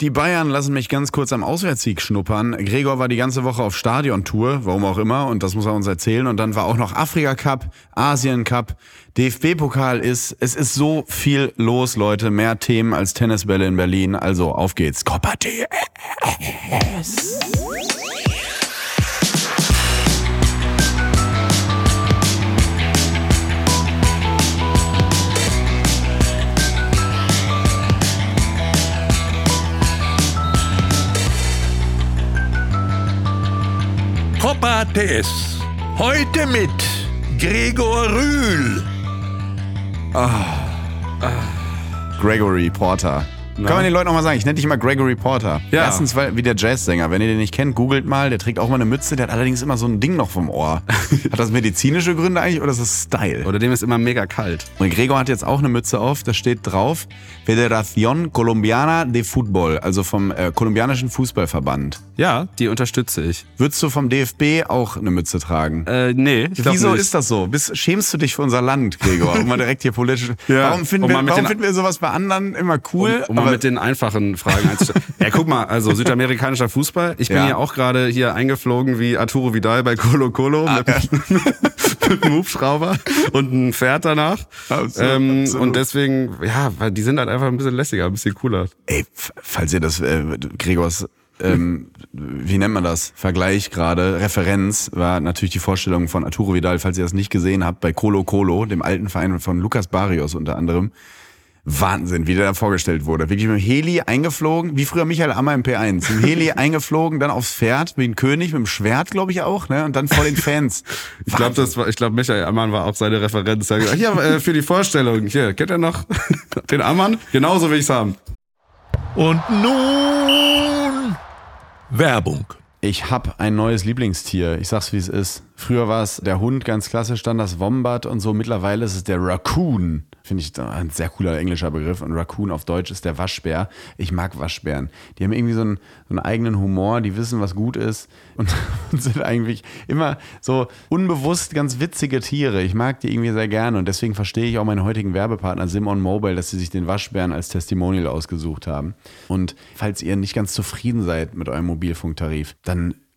Die Bayern lassen mich ganz kurz am Auswärtssieg schnuppern. Gregor war die ganze Woche auf Stadiontour, warum auch immer, und das muss er uns erzählen. Und dann war auch noch Afrika Cup, Asien Cup, DFB-Pokal ist. Es ist so viel los, Leute. Mehr Themen als Tennisbälle in Berlin. Also auf geht's. Copa TS. Copa TS. Heute mit Gregor Rühl. Gregory Porter. Kann man den Leuten noch mal sagen, ich nenne dich immer Gregory Porter. Ja. Erstens, weil, wie der Jazzsänger. Wenn ihr den nicht kennt, googelt mal. Der trägt auch mal eine Mütze. Der hat allerdings immer so ein Ding noch vom Ohr. hat das medizinische Gründe eigentlich oder ist das Style? Oder dem ist immer mega kalt. Und Gregor hat jetzt auch eine Mütze auf, da steht drauf Federación Colombiana de Fútbol, also vom äh, kolumbianischen Fußballverband. Ja, die unterstütze ich. Würdest du vom DFB auch eine Mütze tragen? Äh, nee, Wieso ist das so? Bist, schämst du dich für unser Land, Gregor? Um mal direkt hier politisch. Ja, Warum, finden um wir, mal warum den- finden wir sowas bei anderen immer cool? Um, um mal mit den einfachen Fragen einzusteigen. ja, guck mal, also südamerikanischer Fußball. Ich bin Ja. ja auch gerade hier eingeflogen wie Arturo Vidal bei Colo Colo Ah, mit, mit einem Hubschrauber und einem Pferd danach. Absolut, ähm, absolut. und deswegen, ja, weil die sind halt einfach ein bisschen lässiger, ein bisschen cooler. Ey, falls ihr das, äh, Gregors, ähm, wie nennt man das? Vergleich gerade, Referenz war natürlich die Vorstellung von Arturo Vidal, falls ihr das nicht gesehen habt, bei Colo Colo, dem alten Verein von Lucas Barrios unter anderem. Wahnsinn, wie der da vorgestellt wurde. Wirklich mit dem Heli eingeflogen, wie früher Michael Ammer im P1. Im Heli eingeflogen, dann aufs Pferd, wie ein König, mit dem Schwert, glaube ich auch, ne? Und dann vor den Fans. Ich glaube, das war, ich glaube, Michael Ammann war auch seine Referenz. Er hat gesagt, hier, äh, für die Vorstellung, hier, kennt ihr noch den Ammann? Genauso will ich's haben. Und nun Werbung. Ich hab ein neues Lieblingstier. Ich sag's wie es ist. Früher war es der Hund, ganz klassisch, dann das Wombat und so. Mittlerweile ist es der Raccoon. Finde ich ein sehr cooler englischer Begriff. Und Raccoon auf Deutsch ist der Waschbär. Ich mag Waschbären. Die haben irgendwie so einen, so einen eigenen Humor, die wissen, was gut ist und, und sind eigentlich immer so unbewusst ganz witzige Tiere. Ich mag die irgendwie sehr gerne und deswegen verstehe ich auch meinen heutigen Werbepartner Simon Mobile, dass sie sich den Waschbären als Testimonial ausgesucht haben. Und falls ihr nicht ganz zufrieden seid mit eurem Mobilfunktarif, dann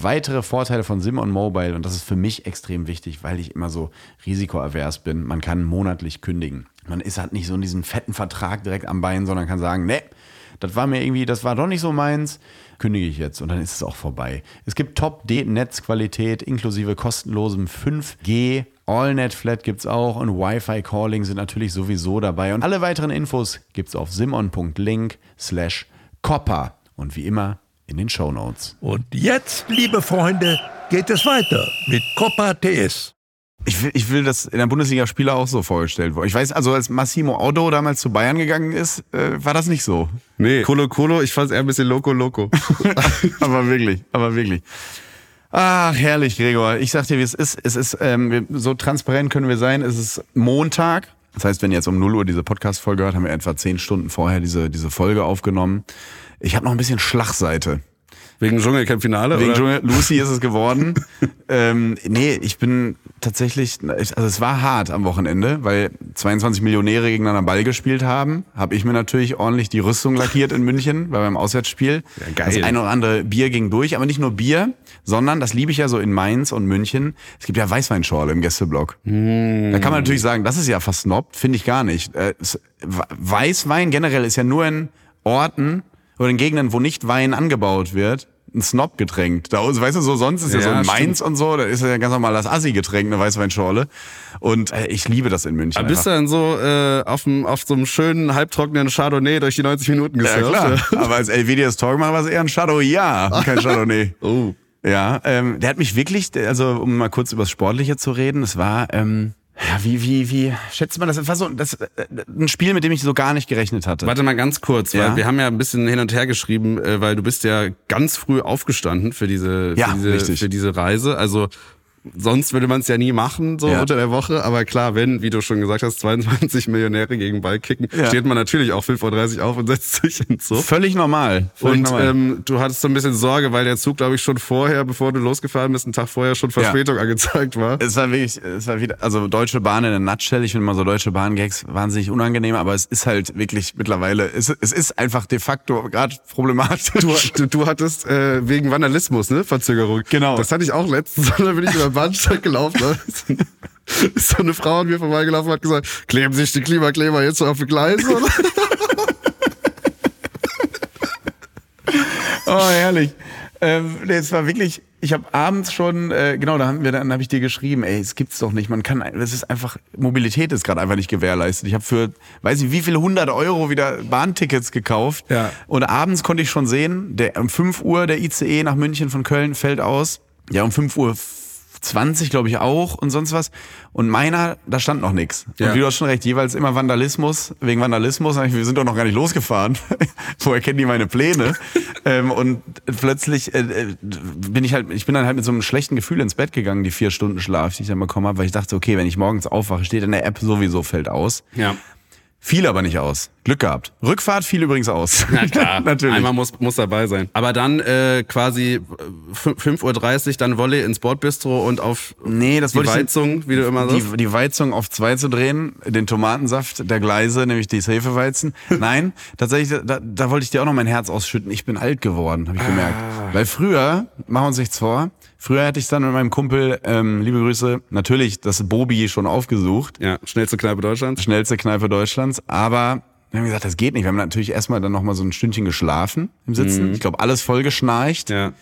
Weitere Vorteile von Simon Mobile, und das ist für mich extrem wichtig, weil ich immer so risikoavers bin, man kann monatlich kündigen. Man ist halt nicht so in diesem fetten Vertrag direkt am Bein, sondern kann sagen, ne, das war mir irgendwie, das war doch nicht so meins, kündige ich jetzt und dann ist es auch vorbei. Es gibt Top-Netzqualität inklusive kostenlosem 5G. AllNet Flat gibt's auch und Wi-Fi Calling sind natürlich sowieso dabei. Und alle weiteren Infos gibt's auf simon.link slash copper. Und wie immer in den Show Notes. Und jetzt, liebe Freunde, geht es weiter mit Copa TS. Ich will, ich will, dass in der Bundesliga Spieler auch so vorgestellt wurde. Ich weiß, also als Massimo Audo damals zu Bayern gegangen ist, äh, war das nicht so. Nee, Colo Colo, ich fand's eher ein bisschen Loco Loco. aber wirklich, aber wirklich. Ach, herrlich, Gregor. Ich sag dir, wie es ist. Es ist, ähm, wir, so transparent können wir sein. Es ist Montag. Das heißt, wenn ihr jetzt um 0 Uhr diese Podcast-Folge hört, haben wir etwa 10 Stunden vorher diese, diese Folge aufgenommen. Ich habe noch ein bisschen Schlagseite. Wegen Dschungelcamp-Finale, Wegen oder? Dschungel Lucy ist es geworden. ähm, nee, ich bin tatsächlich, also es war hart am Wochenende, weil 22 Millionäre gegeneinander Ball gespielt haben. Habe ich mir natürlich ordentlich die Rüstung lackiert in München bei meinem Auswärtsspiel. Ja, geil. Das eine oder andere Bier ging durch, aber nicht nur Bier, sondern, das liebe ich ja so in Mainz und München, es gibt ja Weißweinschorle im Gästeblock. Hm. Da kann man natürlich sagen, das ist ja versnobbt, finde ich gar nicht. Äh, Weißwein generell ist ja nur in Orten oder in Gegenden, wo nicht Wein angebaut wird, ein Snob-Getränk. Da, weißt du, so sonst ist ja, Ja, so in stimmt. Mainz und so, da ist ja ganz normal das Assi-Getränk, eine Weißweinschorle. Und äh, ich liebe das in München. Aber bist du dann so äh, auf, dem, auf so einem schönen, halbtrockenen Chardonnay durch die 90 Minuten ja, gesurft? klar. Aber als Elvedi das Tor gemacht hat, war es eher ein Shadow, ja, kein Chardonnay. Oh. Ja, ähm, der hat mich wirklich, also um mal kurz über das Sportliche zu reden, es war, ähm, Ja, wie, wie, wie schätzt man das? Das war so das, äh, ein Spiel, mit dem ich so gar nicht gerechnet hatte. Warte mal ganz kurz, weil Ja. wir haben ja ein bisschen hin und her geschrieben, äh, weil du bist ja ganz früh aufgestanden für diese, Ja, für diese, richtig. für diese Reise. Also sonst würde man es ja nie machen, so Ja. unter der Woche. Aber klar, wenn, wie du schon gesagt hast, 22 Millionäre gegen Ball kicken, Ja. steht man natürlich auch 5.30 Uhr auf und setzt sich ins Zug. Völlig normal. Völlig Und normal. ähm, du hattest so ein bisschen Sorge, weil der Zug, glaube ich, schon vorher, bevor du losgefahren bist, einen Tag vorher schon Verspätung angezeigt war. Es war wirklich, es war wieder, also Deutsche Bahn in der Nutshell. Ich finde immer so Deutsche Bahn-Gags wahnsinnig unangenehm, aber es ist halt wirklich mittlerweile, es, es ist einfach de facto gerade problematisch. Du, du, du hattest äh, wegen Vandalismus, ne? Verzögerung. Genau. Das hatte ich auch letztens, da bin ich über Bahnsteig gelaufen. Da ist so eine Frau an mir vorbeigelaufen und hat gesagt, kleben sich die Klimakleber jetzt auf die Gleise? Oh, herrlich. Ähm, es war wirklich, ich habe abends schon, äh, genau, da haben wir, dann habe ich dir geschrieben, ey, es gibt's doch nicht. Man kann, das ist einfach, Mobilität ist gerade einfach nicht gewährleistet. Ich habe für, weiß ich, wie viele hundert Euro wieder Bahntickets gekauft. Ja. Und abends konnte ich schon sehen, der um 5 Uhr der ICE nach München von Köln fällt aus. Ja, um 5 Uhr 20, glaube ich, auch und sonst was. Und meiner, da stand noch nichts. Ja. Und wie du hast schon recht, jeweils immer Vandalismus, wegen Vandalismus. Wir sind doch noch gar nicht losgefahren. Woher kennen die meine Pläne? ähm, und plötzlich äh, äh, bin ich halt, ich bin dann halt mit so einem schlechten Gefühl ins Bett gegangen, die vier Stunden Schlaf, die ich dann bekommen habe, weil ich dachte, okay, wenn ich morgens aufwache, steht in der App sowieso fällt aus. Ja. Fiel aber nicht aus. Glück gehabt. Rückfahrt fiel übrigens aus. Na klar, Natürlich. einmal muss, muss dabei sein. Aber dann äh, quasi äh, 5.30 Uhr, dann Volley ins Bordbistro und auf Nee, das die wollte ich- Weizung, wie du immer sagst. die, die Weizung auf zwei zu drehen, den Tomatensaft der Gleise, nämlich die Hefeweizen. Nein, tatsächlich, da, da wollte ich dir auch noch mein Herz ausschütten. Ich bin alt geworden, habe ich gemerkt. Weil früher, machen wir uns nichts vor, früher hätte ich dann mit meinem Kumpel, ähm, liebe Grüße, natürlich das Bobi schon aufgesucht. Ja, schnellste Kneipe Deutschlands. Schnellste Kneipe Deutschlands. Aber wir haben gesagt, das geht nicht. Wir haben natürlich erstmal dann noch mal so ein Stündchen geschlafen im Sitzen. Ich glaube, alles voll geschnarcht Ja.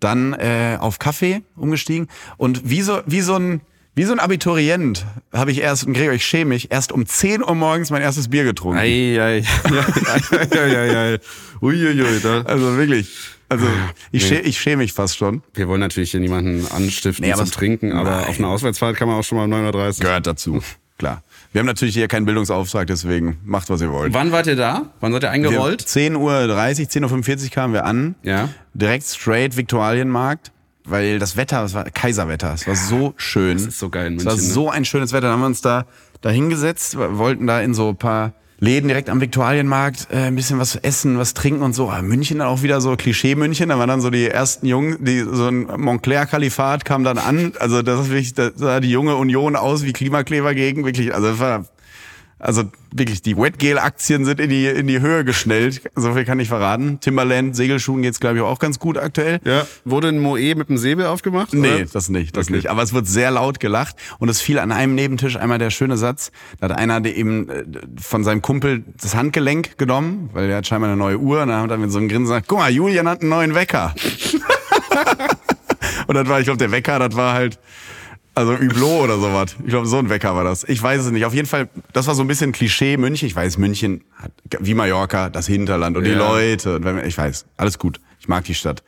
dann äh, auf Kaffee umgestiegen und wie so wie so ein wie so ein Abiturient habe ich erst, und Gregor, ich schäme mich, erst um 10 Uhr morgens mein erstes Bier getrunken. Ei, ei, ei, ei, ei, ei. Uiuiui, da. Also wirklich. Also ich, schä ich schäme mich fast schon. Wir wollen natürlich hier niemanden anstiften Nee, zum Trinken, aber Nein. auf einer Auswärtsfahrt kann man auch schon mal um 9.30 Uhr. Gehört dazu. Klar. Wir haben natürlich hier keinen Bildungsauftrag, deswegen macht, was ihr wollt. Wann wart ihr da? Wann seid ihr eingerollt? 10.30 Uhr, 10.45 Uhr kamen wir an. Ja. Direkt straight Viktualienmarkt, weil das Wetter, es war Kaiserwetter, es war so schön. Das ist so geil in Es war München, ne? so ein schönes Wetter. Dann haben wir uns da, da hingesetzt, wollten da in so ein paar Läden direkt am Viktualienmarkt äh, ein bisschen was essen, was trinken und so. Aber München dann auch wieder so Klischee-München. Da waren dann so die ersten Jungen, die so ein Montclair-Kalifat kam dann an. Also das ist wirklich, da sah die junge Union aus wie Klimakleber gegen. Wirklich, also das war also wirklich, die Wetgel-Aktien sind in die, in die Höhe geschnellt. So viel kann ich verraten. Timberland, Segelschuhen geht's glaube ich auch ganz gut aktuell. Ja. Wurde ein Moe mit dem Säbel aufgemacht? Nee, oder? das nicht, das Okay. nicht. Aber es wird sehr laut gelacht und es fiel an einem Nebentisch einmal der schöne Satz. Da hat einer eben äh, von seinem Kumpel das Handgelenk genommen, weil der hat scheinbar eine neue Uhr und dann hat er mit so einem Grinsen gesagt, guck mal, Julian hat einen neuen Wecker. und das war, ich glaube, der Wecker, das war halt, also Hublot oder sowas. Ich glaube, so ein Wecker war das. Ich weiß es nicht. Auf jeden Fall, das war so ein bisschen Klischee München. Ich weiß, München hat, wie Mallorca, das Hinterland und die Ja. Leute. Und wenn- Ich weiß, alles gut. Ich mag die Stadt.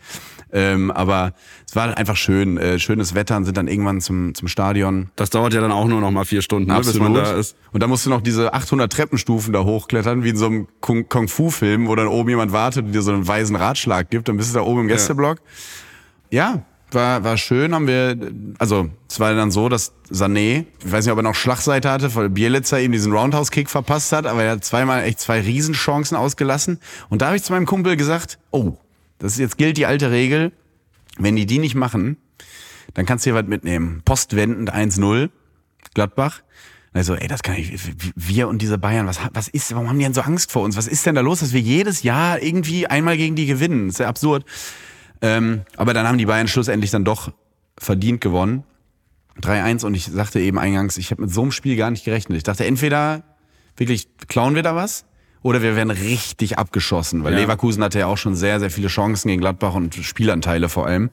Ähm, aber es war einfach schön, äh, schönes Wetter und sind dann irgendwann zum, zum Stadion. Das dauert ja dann auch nur noch mal vier Stunden, ne, bis man da ist. Und da musst du noch diese 800 Treppenstufen da hochklettern, wie in so einem Kung- Kung-Fu-Film, wo dann oben jemand wartet und dir so einen weisen Ratschlag gibt. Dann bist du da oben im Gästeblock. Ja, war, war schön, haben wir, also es war dann so, dass Sané, ich weiß nicht, ob er noch Schlagseite hatte, weil Bielitzer ihm diesen Roundhouse-Kick verpasst hat, aber er hat zweimal echt zwei Riesenchancen ausgelassen. Und da habe ich zu meinem Kumpel gesagt, oh, das ist jetzt gilt die alte Regel, wenn die die nicht machen, dann kannst du hier was mitnehmen. Postwendend 1-0, Gladbach. Also, ey, das kann ich, wir und diese Bayern, was, was ist, warum haben die denn so Angst vor uns? Was ist denn da los, dass wir jedes Jahr irgendwie einmal gegen die gewinnen? Das ist ja absurd. Ähm, aber dann haben die Bayern schlussendlich dann doch verdient gewonnen. 3-1 und ich sagte eben eingangs, ich habe mit so einem Spiel gar nicht gerechnet. Ich dachte, entweder wirklich klauen wir da was oder wir werden richtig abgeschossen, weil Ja. Leverkusen hatte ja auch schon sehr, sehr viele Chancen gegen Gladbach und Spielanteile vor allem.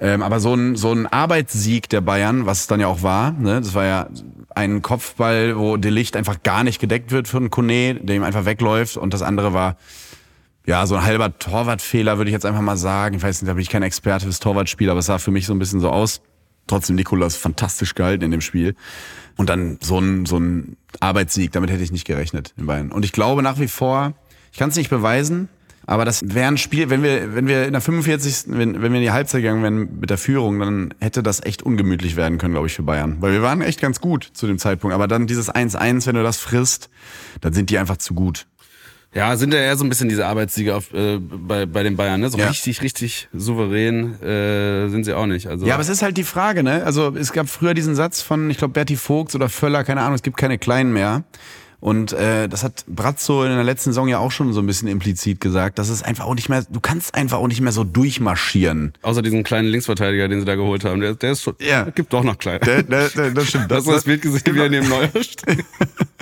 Ähm, aber so ein, so ein Arbeitssieg der Bayern, was es dann ja auch war, ne, das war ja ein Kopfball, wo De Licht einfach gar nicht gedeckt wird für einen Kone, der ihm einfach wegläuft und das andere war ja, so ein halber Torwartfehler, würde ich jetzt einfach mal sagen. Ich weiß nicht, da bin ich kein Experte fürs Torwartspiel, aber es sah für mich so ein bisschen so aus. trotzdem Nikolas fantastisch gehalten in dem Spiel. Und dann so ein, so ein Arbeitssieg, damit hätte ich nicht gerechnet in Bayern. Und ich glaube nach wie vor, ich kann es nicht beweisen, aber das wäre ein Spiel, wenn wir, wenn wir in der 45. Wenn, wenn wir in die Halbzeit gegangen wären mit der Führung, dann hätte das echt ungemütlich werden können, glaube ich, für Bayern. Weil wir waren echt ganz gut zu dem Zeitpunkt. Aber dann dieses 1-1, wenn du das frisst, dann sind die einfach zu gut. Ja, sind ja eher so ein bisschen diese Arbeitssiege auf, äh, bei, bei den Bayern, ne? So Ja. richtig, richtig souverän äh, sind sie auch nicht. Also Ja, aber es ist halt die Frage, ne? Also es gab früher diesen Satz von, ich glaube, Berti Vogts oder Völler, keine Ahnung, es gibt keine Kleinen mehr. Und äh, das hat Brazzo in der letzten Saison ja auch schon so ein bisschen implizit gesagt, dass es einfach auch nicht mehr, du kannst einfach auch nicht mehr so durchmarschieren. außer diesen kleinen Linksverteidiger, den sie da geholt haben, der, der ist schon, Ja. gibt doch noch klein. Der, der, der, das stimmt. Hast du das Bild gesehen, wie er neben Neuer steht?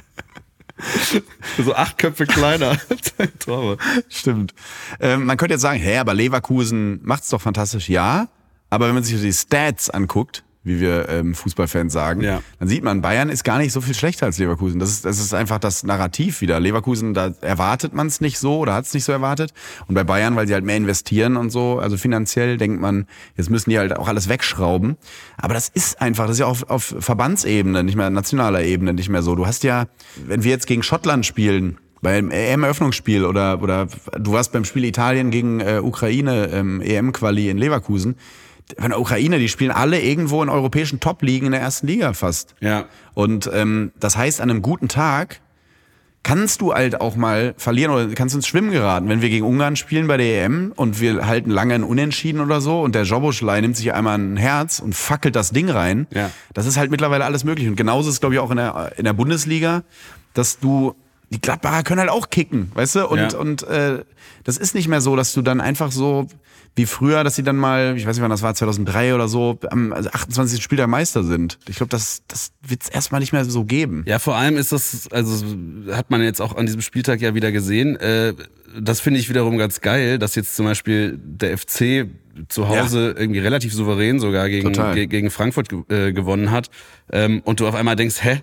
so acht Köpfe kleiner als ein Torwart. Stimmt. Ähm, man könnte jetzt sagen, hä, aber Leverkusen macht's doch fantastisch. Ja, aber wenn man sich die Stats anguckt, wie wir ähm, Fußballfans sagen, Ja. dann sieht man, Bayern ist gar nicht so viel schlechter als Leverkusen. Das ist, das ist einfach das Narrativ wieder. Leverkusen, da erwartet man es nicht so oder hat es nicht so erwartet. Und bei Bayern, weil sie halt mehr investieren und so, also finanziell denkt man, jetzt müssen die halt auch alles wegschrauben. Aber das ist einfach, das ist ja auf, auf Verbandsebene, nicht mehr nationaler Ebene nicht mehr so. Du hast ja, wenn wir jetzt gegen Schottland spielen, beim EM-Eröffnungsspiel oder, oder du warst beim Spiel Italien gegen äh, Ukraine, ähm, EM-Quali in Leverkusen. Von der Ukraine, die spielen alle irgendwo in europäischen Top-Ligen in der ersten Liga fast. Ja. Und ähm, das heißt, an einem guten Tag kannst du halt auch mal verlieren oder kannst ins Schwimmen geraten. Wenn wir gegen Ungarn spielen bei der EM und wir halten lange ein Unentschieden oder so und der Joboschlei nimmt sich einmal ein Herz und fackelt das Ding rein, Ja. das ist halt mittlerweile alles möglich. Und genauso ist glaube ich, auch in der, in der Bundesliga, dass du, die Gladbacher können halt auch kicken, weißt du? Und, Ja. und äh, das ist nicht mehr so, dass du dann einfach so wie früher, dass sie dann mal, ich weiß nicht wann das war, 2003 oder so, am also 28. Spieltag Meister sind. Ich glaube, das, das wird es erstmal nicht mehr so geben. Ja, vor allem ist das, also hat man jetzt auch an diesem Spieltag ja wieder gesehen. Äh, das finde ich wiederum ganz geil, dass jetzt zum Beispiel der FC zu Hause irgendwie relativ souverän sogar gegen, ge gegen Frankfurt ge äh, gewonnen hat. Ähm, und du auf einmal denkst, hä?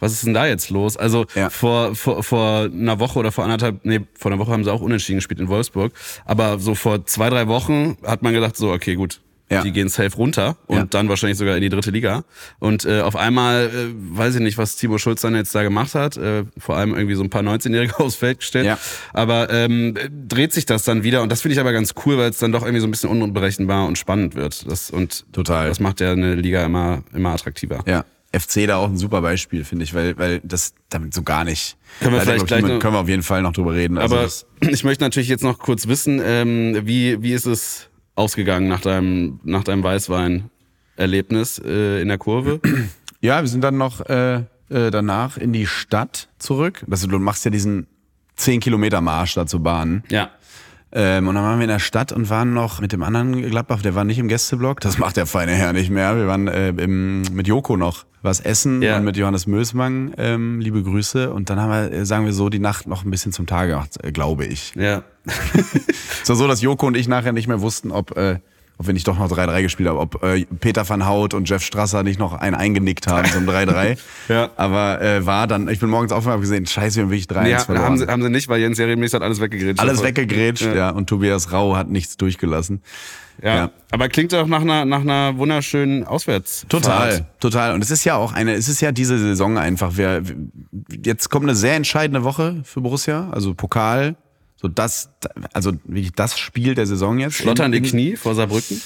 Was ist denn da jetzt los? Also Ja. vor, vor, vor einer Woche oder vor anderthalb, nee, vor einer Woche haben sie auch unentschieden gespielt in Wolfsburg. Aber so vor zwei, drei Wochen hat man gedacht, so, okay, gut, Ja. die gehen safe runter und Ja. dann wahrscheinlich sogar in die dritte Liga. Und äh, auf einmal, äh, weiß ich nicht, was Timo Schulz dann jetzt da gemacht hat, äh, vor allem irgendwie so ein paar 19-Jährige aufs Feld gestellt. Ja. Aber ähm, äh, dreht sich das dann wieder und das finde ich aber ganz cool, weil es dann doch irgendwie so ein bisschen unberechenbar und spannend wird. Das, und Total. das macht ja eine Liga immer, immer attraktiver. Ja. FC da auch ein super Beispiel, finde ich, weil, weil das damit so gar nicht. Können wir vielleicht ich, gleich niemand- noch- können wir auf jeden Fall noch drüber reden. Also Aber das, ich möchte natürlich jetzt noch kurz wissen, ähm, wie, wie ist es ausgegangen nach deinem, nach deinem Weißwein-Erlebnis äh, in der Kurve? ja, wir sind dann noch äh, äh, danach in die Stadt zurück. Das, du machst ja diesen 10 Kilometer Marsch da zur Bahn. ja. Ähm, und dann waren wir in der Stadt und waren noch mit dem anderen Gladbach, der war nicht im Gästeblock, das macht der feine Herr nicht mehr. Wir waren äh, im, mit Joko noch was essen Ja. und mit Johannes Mösmann, ähm, liebe Grüße. Und dann haben wir, äh, sagen wir so, die Nacht noch ein bisschen zum Tage gemacht, äh, glaube ich. Ja. Es war so, dass Joko und ich nachher nicht mehr wussten, ob, äh, ob wir nicht doch noch 3-3 gespielt haben, ob äh, Peter van Hout und Jeff Strasser nicht noch einen eingenickt haben zum 3-3. Ja. Aber äh, war dann, ich bin morgens aufgewacht und gesehen, scheiße, wir haben wirklich 3-1 Ja, verloren. haben sie, haben sie nicht, weil Jens Jeremies hat alles weggegrätscht. Alles Also, weggegrätscht, ja. Ja. Und Tobias Rau hat nichts durchgelassen. Ja. Ja. Aber klingt doch nach einer, nach einer wunderschönen Auswärtsfahrt. Total, total. Und es ist ja auch eine, es ist ja diese Saison einfach. Wir, jetzt kommt eine sehr entscheidende Woche für Borussia, also Pokal. So das, also wirklich das Spiel der Saison jetzt. Schlotternde Knie vor Saarbrücken.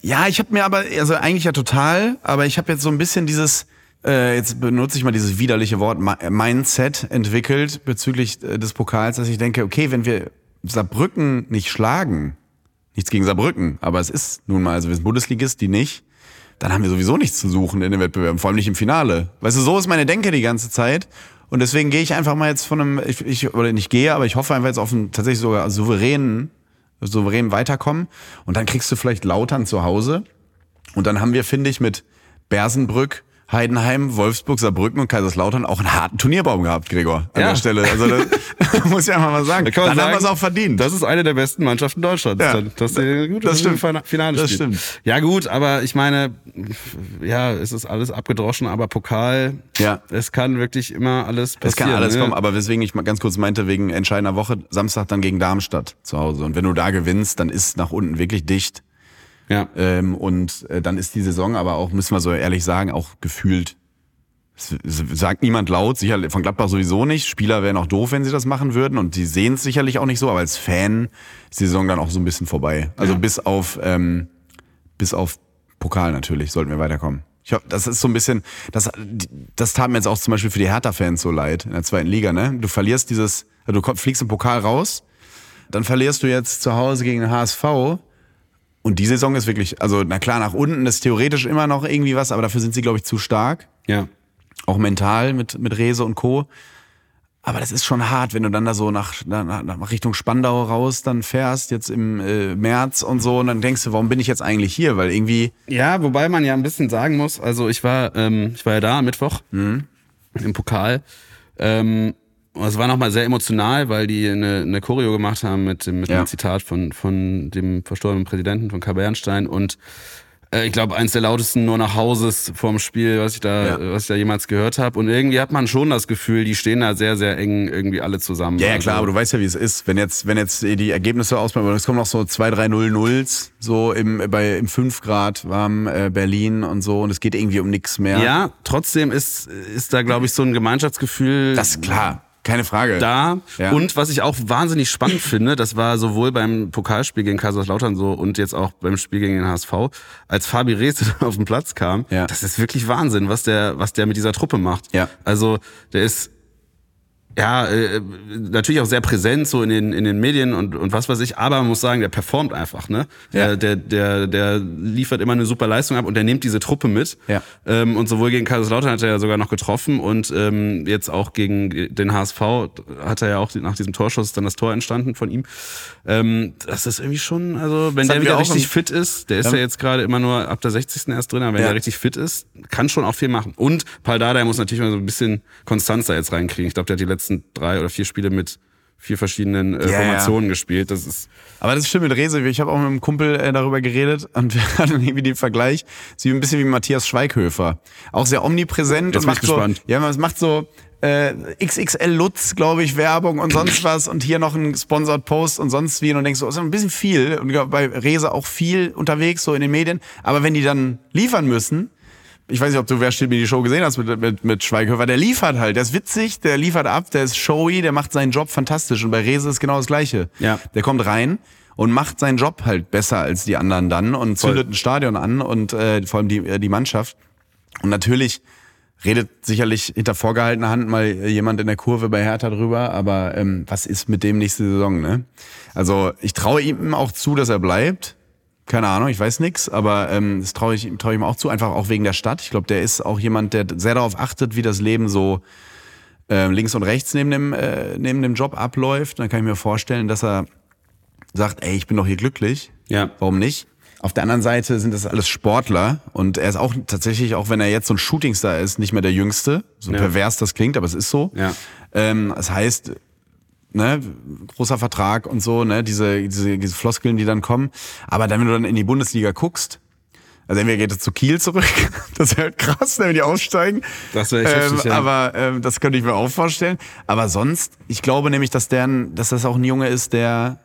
Ja, ich habe mir aber, also eigentlich ja total, aber ich habe jetzt so ein bisschen dieses, äh, jetzt benutze ich mal dieses widerliche Wort, Mi- Mindset entwickelt bezüglich äh, des Pokals, dass ich denke, okay, wenn wir Saarbrücken nicht schlagen, nichts gegen Saarbrücken, aber es ist nun mal, also wir sind Bundesligist, die nicht, dann haben wir sowieso nichts zu suchen in den Wettbewerben, vor allem nicht im Finale. Weißt du, so ist meine Denke die ganze Zeit. Und deswegen gehe ich einfach mal jetzt von einem, ich, ich oder nicht gehe, aber ich hoffe einfach jetzt auf einen tatsächlich sogar souveränen, souverän weiterkommen. Und dann kriegst du vielleicht Lautern zu Hause. Und dann haben wir, finde ich, mit Bersenbrück, Heidenheim, Wolfsburg, Saarbrücken und Kaiserslautern auch einen harten Turnierbaum gehabt, Gregor, an Ja. der Stelle. Also das muss ich einfach mal sagen. Da dann haben wir sagen, es auch verdient. Das ist eine der besten Mannschaften Deutschlands. Ja. Dass die, gut, Das im stimmt. Fina- Finale Das stimmt. Ja gut, aber ich meine, ja, es ist alles abgedroschen, aber Pokal, Ja. es kann wirklich immer alles passieren. Es kann alles ne? kommen, aber weswegen ich mal ganz kurz meinte, wegen entscheidender Woche, Samstag dann gegen Darmstadt zu Hause. Und wenn du da gewinnst, dann ist nach unten wirklich dicht. Ja. Ähm, und äh, dann ist die Saison aber auch, müssen wir so ehrlich sagen, auch gefühlt. Es sagt niemand laut, sicher von Gladbach sowieso nicht. Spieler wären auch doof, wenn sie das machen würden und die sehen es sicherlich auch nicht so, aber als Fan ist die Saison dann auch so ein bisschen vorbei. Also Ja. bis auf ähm, bis auf Pokal natürlich sollten wir weiterkommen. Ich hoffe, das ist so ein bisschen, das, das tat mir jetzt auch zum Beispiel für die Hertha-Fans so leid in der zweiten Liga, ne? Du verlierst dieses, du fliegst im Pokal raus, dann verlierst du jetzt zu Hause gegen den HSV und die Saison ist wirklich, also na klar, nach unten ist theoretisch immer noch irgendwie was, aber dafür sind sie, glaube ich, zu stark. Ja. Auch mental mit, mit Rese und Co. Aber das ist schon hart, wenn du dann da so nach, nach, nach Richtung Spandau raus dann fährst, jetzt im äh, März und so, und dann denkst du, warum bin ich jetzt eigentlich hier? Weil irgendwie, Ja, wobei man ja ein bisschen sagen muss, also ich war, ähm, ich war ja da am Mittwoch Mhm. im Pokal. Ähm, es war nochmal sehr emotional, weil die eine, eine Choreo gemacht haben mit, dem- mit Ja. einem Zitat von, von dem verstorbenen Präsidenten von K. Bernstein und äh, ich glaube, eins der lautesten nur nach Hauses vorm Spiel, was ich da, Ja. was ich da jemals gehört habe. Und irgendwie hat man schon das Gefühl, die stehen da sehr, sehr eng irgendwie alle zusammen. ja, ja Also- klar, aber du weißt ja, wie es ist. Wenn jetzt, wenn jetzt die Ergebnisse ausmachen, es kommen noch so zwei, drei Null Nulls, so im, bei, im 5 Grad warm äh, Berlin und so, und es geht irgendwie um nichts mehr. Ja, trotzdem ist, ist da, glaube ich, so ein Gemeinschaftsgefühl. Das ist klar, keine Frage. da. Ja. Und was ich auch wahnsinnig spannend finde, das war sowohl beim Pokalspiel gegen Kaiserslautern so und jetzt auch beim Spiel gegen den HSV, als Fabi Rehse auf den Platz kam, Ja. das ist wirklich Wahnsinn, was der, was der mit dieser Truppe macht. Ja. Also der ist ja, äh, natürlich auch sehr präsent so in den, in den Medien und, und was weiß ich, aber man muss sagen, der performt einfach, ne? Ja. Der, der, der, liefert immer eine super Leistung ab und der nimmt diese Truppe mit. Ja. Ähm, und sowohl gegen Kaiserslautern hat er ja sogar noch getroffen und ähm, jetzt auch gegen den HSV hat er ja auch nach diesem Torschuss dann das Tor entstanden von ihm. Ähm, das ist irgendwie schon, also wenn Das der wieder richtig fit ist, der ist Ja. ja, jetzt gerade immer nur ab der 60. erst drin, aber wenn Ja. der richtig fit ist, kann schon auch viel machen. Und Paul Dardai muss natürlich mal so ein bisschen Konstanz da jetzt reinkriegen. Ich glaube, der hat die letzten drei oder vier Spiele mit vier verschiedenen äh, ja. Formationen gespielt. Das ist Aber das stimmt mit Rese. Ich habe auch mit einem Kumpel äh, darüber geredet und wir hatten irgendwie den Vergleich. Sie ein bisschen wie Matthias Schweighöfer. Auch sehr omnipräsent Jetzt und macht so, ja, man macht so äh, XXL Lutz, glaube ich, Werbung und sonst was und hier noch ein Sponsored Post und sonst wie und denkst so, ist ein bisschen viel und bei Rese auch viel unterwegs so in den Medien. Aber wenn die dann liefern müssen, ich weiß nicht, ob du Wer steht mir die Show gesehen hast mit, mit, mit Schweighöfer, der liefert halt, der ist witzig, der liefert ab, der ist showy, der macht seinen Job fantastisch und bei Rese ist genau das Gleiche. Ja. Der kommt rein und macht seinen Job halt besser als die anderen dann und Voll. zündet ein Stadion an und äh, vor allem die, äh, die Mannschaft. Und natürlich redet sicherlich hinter vorgehaltener Hand mal jemand in der Kurve bei Hertha drüber, aber ähm, was ist mit dem nächste Saison, ne? Also ich traue ihm auch zu, dass er bleibt. Keine Ahnung, ich weiß nix, aber ähm, das traue ich, trau ich ihm auch zu, einfach auch wegen der Stadt. Ich glaube, der ist auch jemand, der sehr darauf achtet, wie das Leben so äh, links und rechts neben dem, äh, neben dem Job abläuft. Dann kann ich mir vorstellen, dass er sagt, ey, ich bin doch hier glücklich. Ja. Warum nicht? Auf der anderen Seite sind das alles Sportler und er ist auch tatsächlich, auch wenn er jetzt so ein Shootingstar ist, nicht mehr der Jüngste. So Ja. pervers das klingt, aber es ist so. Ja. Ähm, das heißt, ne, großer Vertrag und so, ne, diese, diese, diese Floskeln, die dann kommen. Aber dann, wenn du dann in die Bundesliga guckst, also entweder geht es zu Kiel zurück, das wäre halt krass, ne, wenn die aussteigen. Das wäre echt ähm, heftig, ja. Aber ähm, das könnte ich mir auch vorstellen. Aber sonst, ich glaube nämlich, dass der, dass das auch ein Junge ist, der,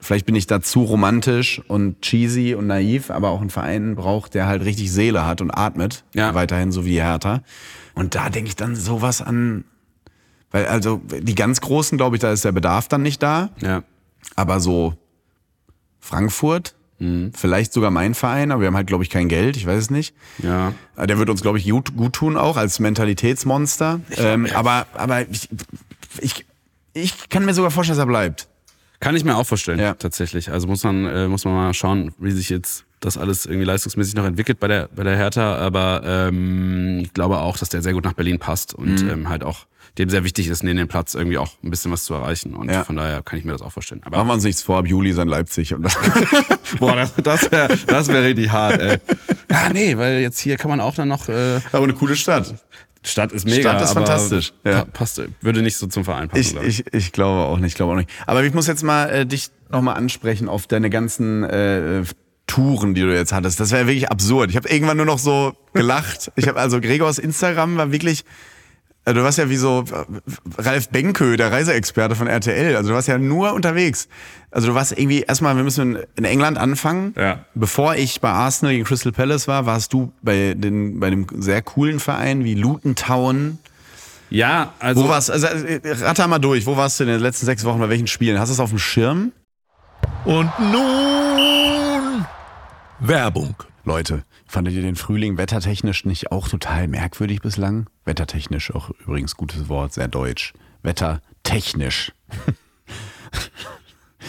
vielleicht bin ich da zu romantisch und cheesy und naiv, aber auch einen Verein braucht, der halt richtig Seele hat und atmet. Ja. Weiterhin so wie Hertha. Und da denke ich dann sowas an, weil also die ganz Großen, glaube ich, da ist der Bedarf dann nicht da. ja. Aber so Frankfurt, Mhm. vielleicht sogar mein Verein, aber wir haben halt, glaube ich, kein Geld, ich weiß es nicht. Ja. Aber Der wird uns, glaube ich, gut, gut tun auch als Mentalitätsmonster. Ähm, aber aber ich, ich, ich kann mir sogar vorstellen, dass er bleibt. Kann ich mir auch vorstellen, Ja. tatsächlich. Also muss man, äh, muss man mal schauen, wie sich jetzt das alles irgendwie leistungsmäßig noch entwickelt bei der, bei der Hertha. Aber ähm, ich glaube auch, dass der sehr gut nach Berlin passt und Mhm. ähm, halt auch dem sehr wichtig ist, neben dem Platz irgendwie auch ein bisschen was zu erreichen. Und Ja. von daher kann ich mir das auch vorstellen. Aber Machen wir uns nichts vor, ab Juli ist in Leipzig. Und das, boah, das, das wäre das wär richtig hart, ey. Ja, nee, weil jetzt hier kann man auch dann noch. Äh, aber eine coole Stadt. Stadt ist mega. Stadt ist fantastisch, ja. pa- Passt, würde nicht so zum Verein passen, Ich, glaub ich. ich, ich glaube auch nicht, ich glaube auch nicht. Aber ich muss jetzt mal äh, dich nochmal ansprechen auf deine ganzen äh, Touren, die du jetzt hattest. Das wäre wirklich absurd. Ich habe irgendwann nur noch so gelacht. Ich habe also Gregors Instagram war wirklich Also du warst ja wie so äh, Ralf Benkö, der Reiseexperte von RTL. Also du warst ja nur unterwegs. Also du warst irgendwie, erstmal, wir müssen in England anfangen. Ja. Bevor ich bei Arsenal gegen Crystal Palace war, warst du bei, den, bei dem sehr coolen Verein wie Luton Town. Ja, also. Wo warst also äh, ratter mal durch, wo warst du in den letzten sechs Wochen bei welchen Spielen? Hast du es auf dem Schirm? Und nun Werbung. Leute, fandet ihr den Frühling wettertechnisch nicht auch total merkwürdig bislang? Wettertechnisch auch übrigens gutes Wort, sehr deutsch. Wettertechnisch.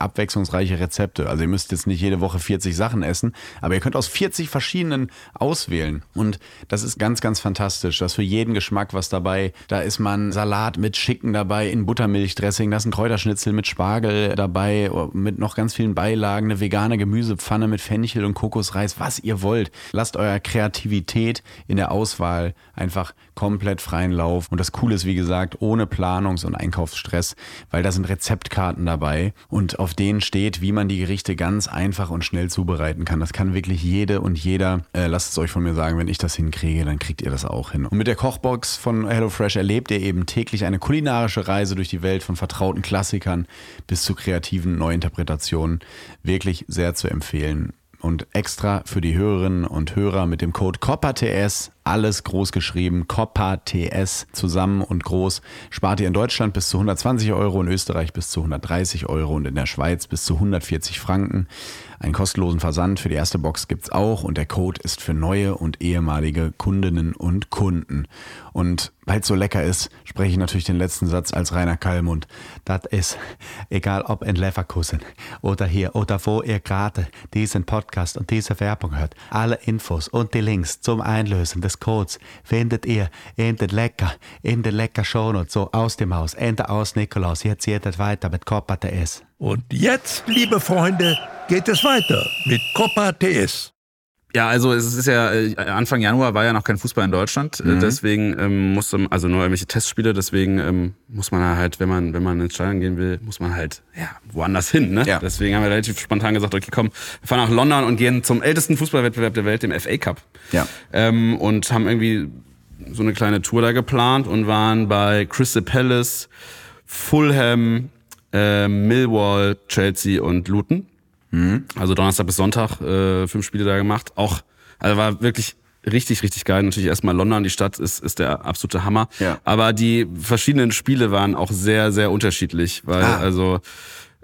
abwechslungsreiche Rezepte. Also ihr müsst jetzt nicht jede Woche 40 Sachen essen, aber ihr könnt aus 40 verschiedenen auswählen. Und das ist ganz, ganz fantastisch. Da ist für jeden Geschmack was dabei. Da ist man Salat mit Schicken dabei, in Buttermilchdressing, da ist ein Kräuterschnitzel mit Spargel dabei, mit noch ganz vielen Beilagen, eine vegane Gemüsepfanne mit Fenchel und Kokosreis, was ihr wollt. Lasst eurer Kreativität in der Auswahl einfach komplett freien Lauf. Und das Coole ist, wie gesagt, ohne Planungs- und Einkaufsstress, weil da sind Rezeptkarten dabei und auf denen steht, wie man die Gerichte ganz einfach und schnell zubereiten kann. Das kann wirklich jede und jeder. Äh, lasst es euch von mir sagen, wenn ich das hinkriege, dann kriegt ihr das auch hin. Und mit der Kochbox von HelloFresh erlebt ihr eben täglich eine kulinarische Reise durch die Welt von vertrauten Klassikern bis zu kreativen Neuinterpretationen. Wirklich sehr zu empfehlen. Und extra für die Hörerinnen und Hörer mit dem Code COPPATS, alles groß geschrieben, COPPATS zusammen und groß, spart ihr in Deutschland bis zu 120 Euro, in Österreich bis zu 130 Euro und in der Schweiz bis zu 140 Franken. Einen kostenlosen Versand für die erste Box gibt's auch und der Code ist für neue und ehemalige Kundinnen und Kunden. Und weil es so lecker ist, spreche ich natürlich den letzten Satz als Rainer Kallmund. Das ist, egal ob in Leverkusen oder hier oder wo ihr gerade diesen Podcast und diese Werbung hört, alle Infos und die Links zum Einlösen des Codes findet ihr in den Lecker, in den Lecker Shownotes, so aus dem Haus, Ende aus Nikolaus. Jetzt es weiter mit Copa TS. Und jetzt, liebe Freunde, geht es weiter mit Copa TS. Ja, also es ist ja äh, Anfang Januar war ja noch kein Fußball in Deutschland, äh, Mhm. deswegen ähm, musste also nur irgendwelche Testspiele, deswegen ähm, muss man halt, wenn man wenn man ins Stadion gehen will, muss man halt ja woanders hin, ne? Ja. Deswegen haben wir relativ spontan gesagt, okay, komm, wir fahren nach London und gehen zum ältesten Fußballwettbewerb der Welt, dem FA Cup. Ja. Ähm, und haben irgendwie so eine kleine Tour da geplant und waren bei Crystal Palace, Fulham, äh, Millwall, Chelsea und Luton. Also Donnerstag bis Sonntag äh, fünf Spiele da gemacht. Auch, also war wirklich richtig, richtig geil. Natürlich erstmal London, die Stadt ist, ist der absolute Hammer. Ja. Aber die verschiedenen Spiele waren auch sehr, sehr unterschiedlich, weil Ah. also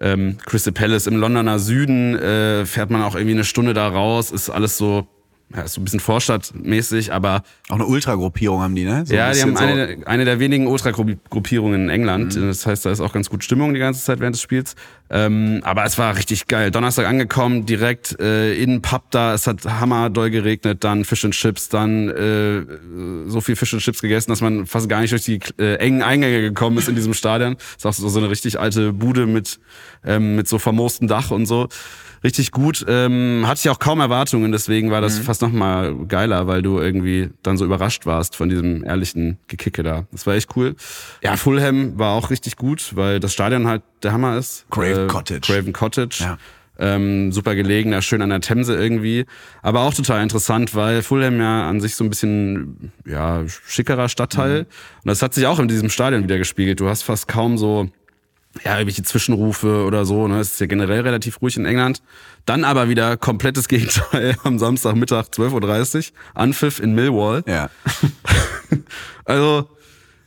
ähm, Crystal Palace im Londoner Süden äh, fährt man auch irgendwie eine Stunde da raus, ist alles so, ja, ist so ein bisschen Vorstadtmäßig, aber Auch eine Ultragruppierung haben die, ne? So ja, die haben so- eine, eine der wenigen Ultragruppierungen in England. Das heißt, da ist auch ganz gut Stimmung die ganze Zeit während des Spiels. Ähm, aber es war richtig geil. Donnerstag angekommen, direkt äh, in den Pub da. Es hat hammerdoll geregnet, dann Fish and Chips, dann äh, so viel Fish and Chips gegessen, dass man fast gar nicht durch die äh, engen Eingänge gekommen ist in diesem Stadion. Das ist auch so, so eine richtig alte Bude mit, ähm, mit so vermoostem Dach und so. Richtig gut. Ähm, hatte ich auch kaum Erwartungen, deswegen war das fast noch mal geiler, weil du irgendwie dann so überrascht warst von diesem ehrlichen Gekicke da. Das war echt cool. Ja, Fulham war auch richtig gut, weil das Stadion halt der Hammer ist. Craven Cottage. Craven Cottage. Ja. Ähm, super gelegen, da schön an der Themse irgendwie. Aber auch total interessant, weil Fulham ja an sich so ein bisschen, ja, schickerer Stadtteil. Und das hat sich auch in diesem Stadion wieder gespiegelt. Du hast fast kaum so, ja, irgendwelche Zwischenrufe oder so. Ne? Es ist ja generell relativ ruhig in England. Dann aber wieder komplettes Gegenteil am Samstagmittag 12.30 Uhr. Anpfiff in Millwall. Ja. Also,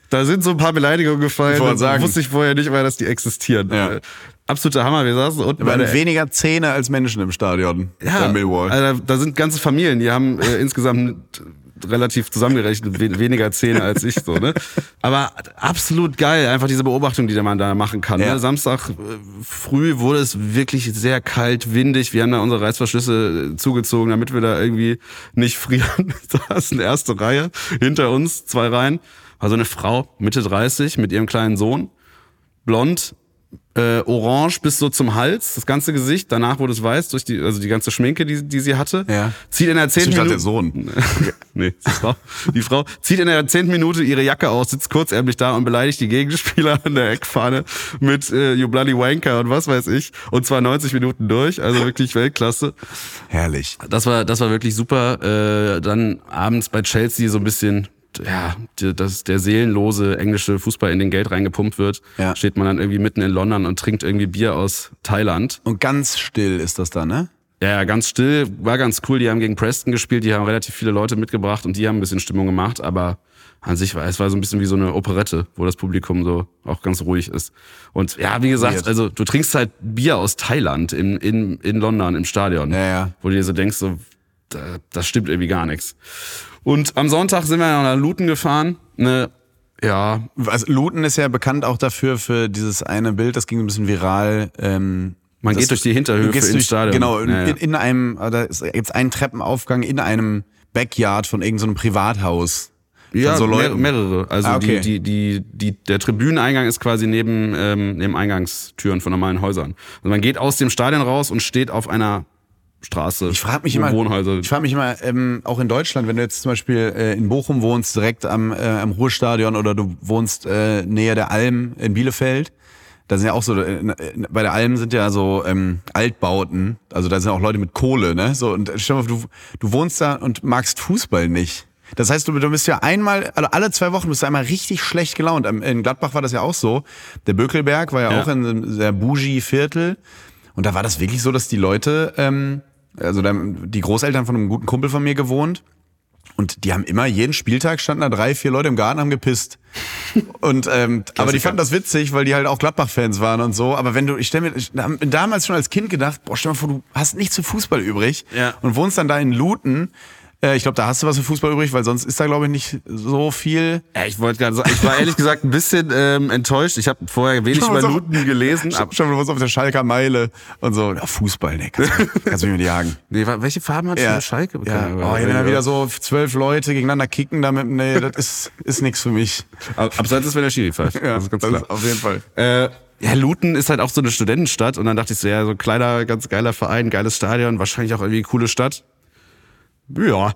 da sind so ein paar Beleidigungen gefallen. Ich Da sagen. wusste ich vorher nicht mal, dass die existieren. Ja. Äh, Absoluter Hammer. Wir saßen unten Da waren weniger Zähne als Menschen im Stadion bei Millwall. Also, da sind ganze Familien, die haben äh, insgesamt relativ zusammengerechnet we weniger Zähne als ich so, ne? Aber absolut geil, einfach diese Beobachtung, die man da machen kann. Ja. Ne? Samstag äh, früh wurde es wirklich sehr kalt, windig. Wir haben da unsere Reißverschlüsse äh, zugezogen, damit wir da irgendwie nicht frieren. da ist eine erste Reihe hinter uns, zwei Reihen. war so eine Frau, Mitte 30, mit ihrem kleinen Sohn, blond, äh, orange bis so zum Hals, das ganze Gesicht. Danach wurde es weiß durch die, also die ganze Schminke, die, die sie hatte. Ja. Zieht in der zehnten Minute. der Sohn. nee, die Frau. Die Frau zieht in der zehnten Minute ihre Jacke aus, sitzt kurzärmlich da und beleidigt die Gegenspieler an der Eckfahne mit äh, You Bloody Wanker und was weiß ich. Und zwar 90 Minuten durch, also wirklich Weltklasse. Herrlich. Das war, das war wirklich super. Äh, dann abends bei Chelsea so ein bisschen, ja, dass der seelenlose englische Fußball in den Geld reingepumpt wird. Ja. Steht man dann irgendwie mitten in London und trinkt irgendwie Bier aus Thailand. Und ganz still ist das da, ne? Ja, ganz still, war ganz cool. Die haben gegen Preston gespielt, die haben relativ viele Leute mitgebracht und die haben ein bisschen Stimmung gemacht, aber an sich war es war so ein bisschen wie so eine Operette, wo das Publikum so auch ganz ruhig ist. Und ja, wie gesagt, also du trinkst halt Bier aus Thailand in, in, in London im Stadion, Ja, ja. wo du dir so denkst, so, da, das stimmt irgendwie gar nichts. Und am Sonntag sind wir nach Luton gefahren, ne, ja, Also Luton ist ja bekannt auch dafür, für dieses eine Bild, das ging ein bisschen viral. Ähm, Man geht durch die Hinterhöfe ins durch, Stadion. Genau, Ja, ja. In, in einem, äh, da gibt einen Treppenaufgang in einem Backyard von irgendeinem Privathaus. Von Ja, so mehr, mehrere. Also Ah, okay. die, die, die, die, der Tribüneneingang ist quasi neben, ähm, neben Eingangstüren von normalen Häusern. Also man geht aus dem Stadion raus und steht auf einer Straße. Ich frage mich immer, ich frage mich immer, ähm, auch in Deutschland, wenn du jetzt zum Beispiel äh, in Bochum wohnst, direkt am, äh, am Ruhrstadion oder du wohnst äh, näher der Alm in Bielefeld, da sind ja auch so, äh, äh, bei der Alm sind ja so ähm, Altbauten, also da sind auch Leute mit Kohle, ne? So, und stell dir mal, vor, du, du wohnst da und magst Fußball nicht. Das heißt, du, du bist ja einmal, also alle zwei Wochen bist du einmal richtig schlecht gelaunt. In Gladbach war das ja auch so. Der Bökelberg war ja, Ja. auch in einem sehr bougie Viertel. Und da war das wirklich so, dass die Leute, ähm, also da, haben die Großeltern von einem guten Kumpel von mir gewohnt. Und die haben immer, jeden Spieltag standen da drei, vier Leute im Garten, haben gepisst. Und ähm, aber die fanden das witzig, weil die halt auch Gladbach-Fans waren und so. Aber wenn du, ich stell mir, ich damals schon als Kind gedacht, boah, stell dir mal vor, du hast nichts für Fußball übrig Ja. und wohnst dann da in Luton. Äh, ich glaube, da hast du was für Fußball übrig, weil sonst ist da, glaube ich, nicht so viel. ja, ich wollte gerade sagen, ich war ehrlich gesagt ein bisschen ähm, enttäuscht. Ich habe vorher wenig über Luton gelesen. Schon, schon was auf der Schalker Meile und so. Ja, Fußball, ne, kannst, du- kannst du mich mit jagen. nee, welche Farben hat ja. Schalke? Ja. Keine Oh, wenn da wieder so zwölf Leute gegeneinander kicken, damit, nee, das ist, ist nichts für mich. Ab- Abseits ist, wenn der Schiri pfeift. Ja, das ist ganz klar. auf jeden Fall. Äh, ja, Luton ist halt auch so eine Studentenstadt und dann dachte ich so, ja, so ein kleiner, ganz geiler Verein, geiles Stadion, wahrscheinlich auch irgendwie eine coole Stadt. Ja.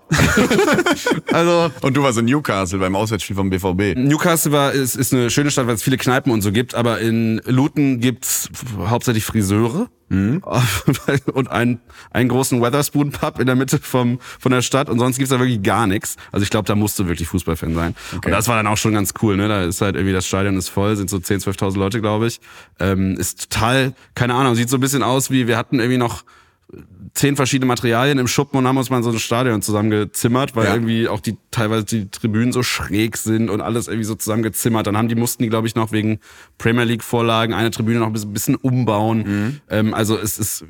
also, Und du warst in Newcastle beim Auswärtsspiel vom BVB. Newcastle war, ist, ist eine schöne Stadt, weil es viele Kneipen und so gibt, aber in Luton gibt's hauptsächlich Friseure und einen, einen großen Weatherspoon Pub in der Mitte vom, von der Stadt und sonst gibt's da wirklich gar nichts. Also ich glaube, da musst du wirklich Fußballfan sein. Und das war dann auch schon ganz cool, ne? Da ist halt irgendwie das Stadion ist voll, sind so 10.000, 12.000 Leute, glaube ich. Ähm, ist total, keine Ahnung, sieht so ein bisschen aus wie, wir hatten irgendwie noch zehn verschiedene Materialien im Schuppen und haben uns mal so ein Stadion zusammengezimmert, weil Ja. irgendwie auch die teilweise die Tribünen so schräg sind und alles irgendwie so zusammengezimmert. Dann haben die mussten die glaube ich noch wegen Premier League Vorlagen eine Tribüne noch ein bisschen, umbauen. Mhm. Ähm, also es ist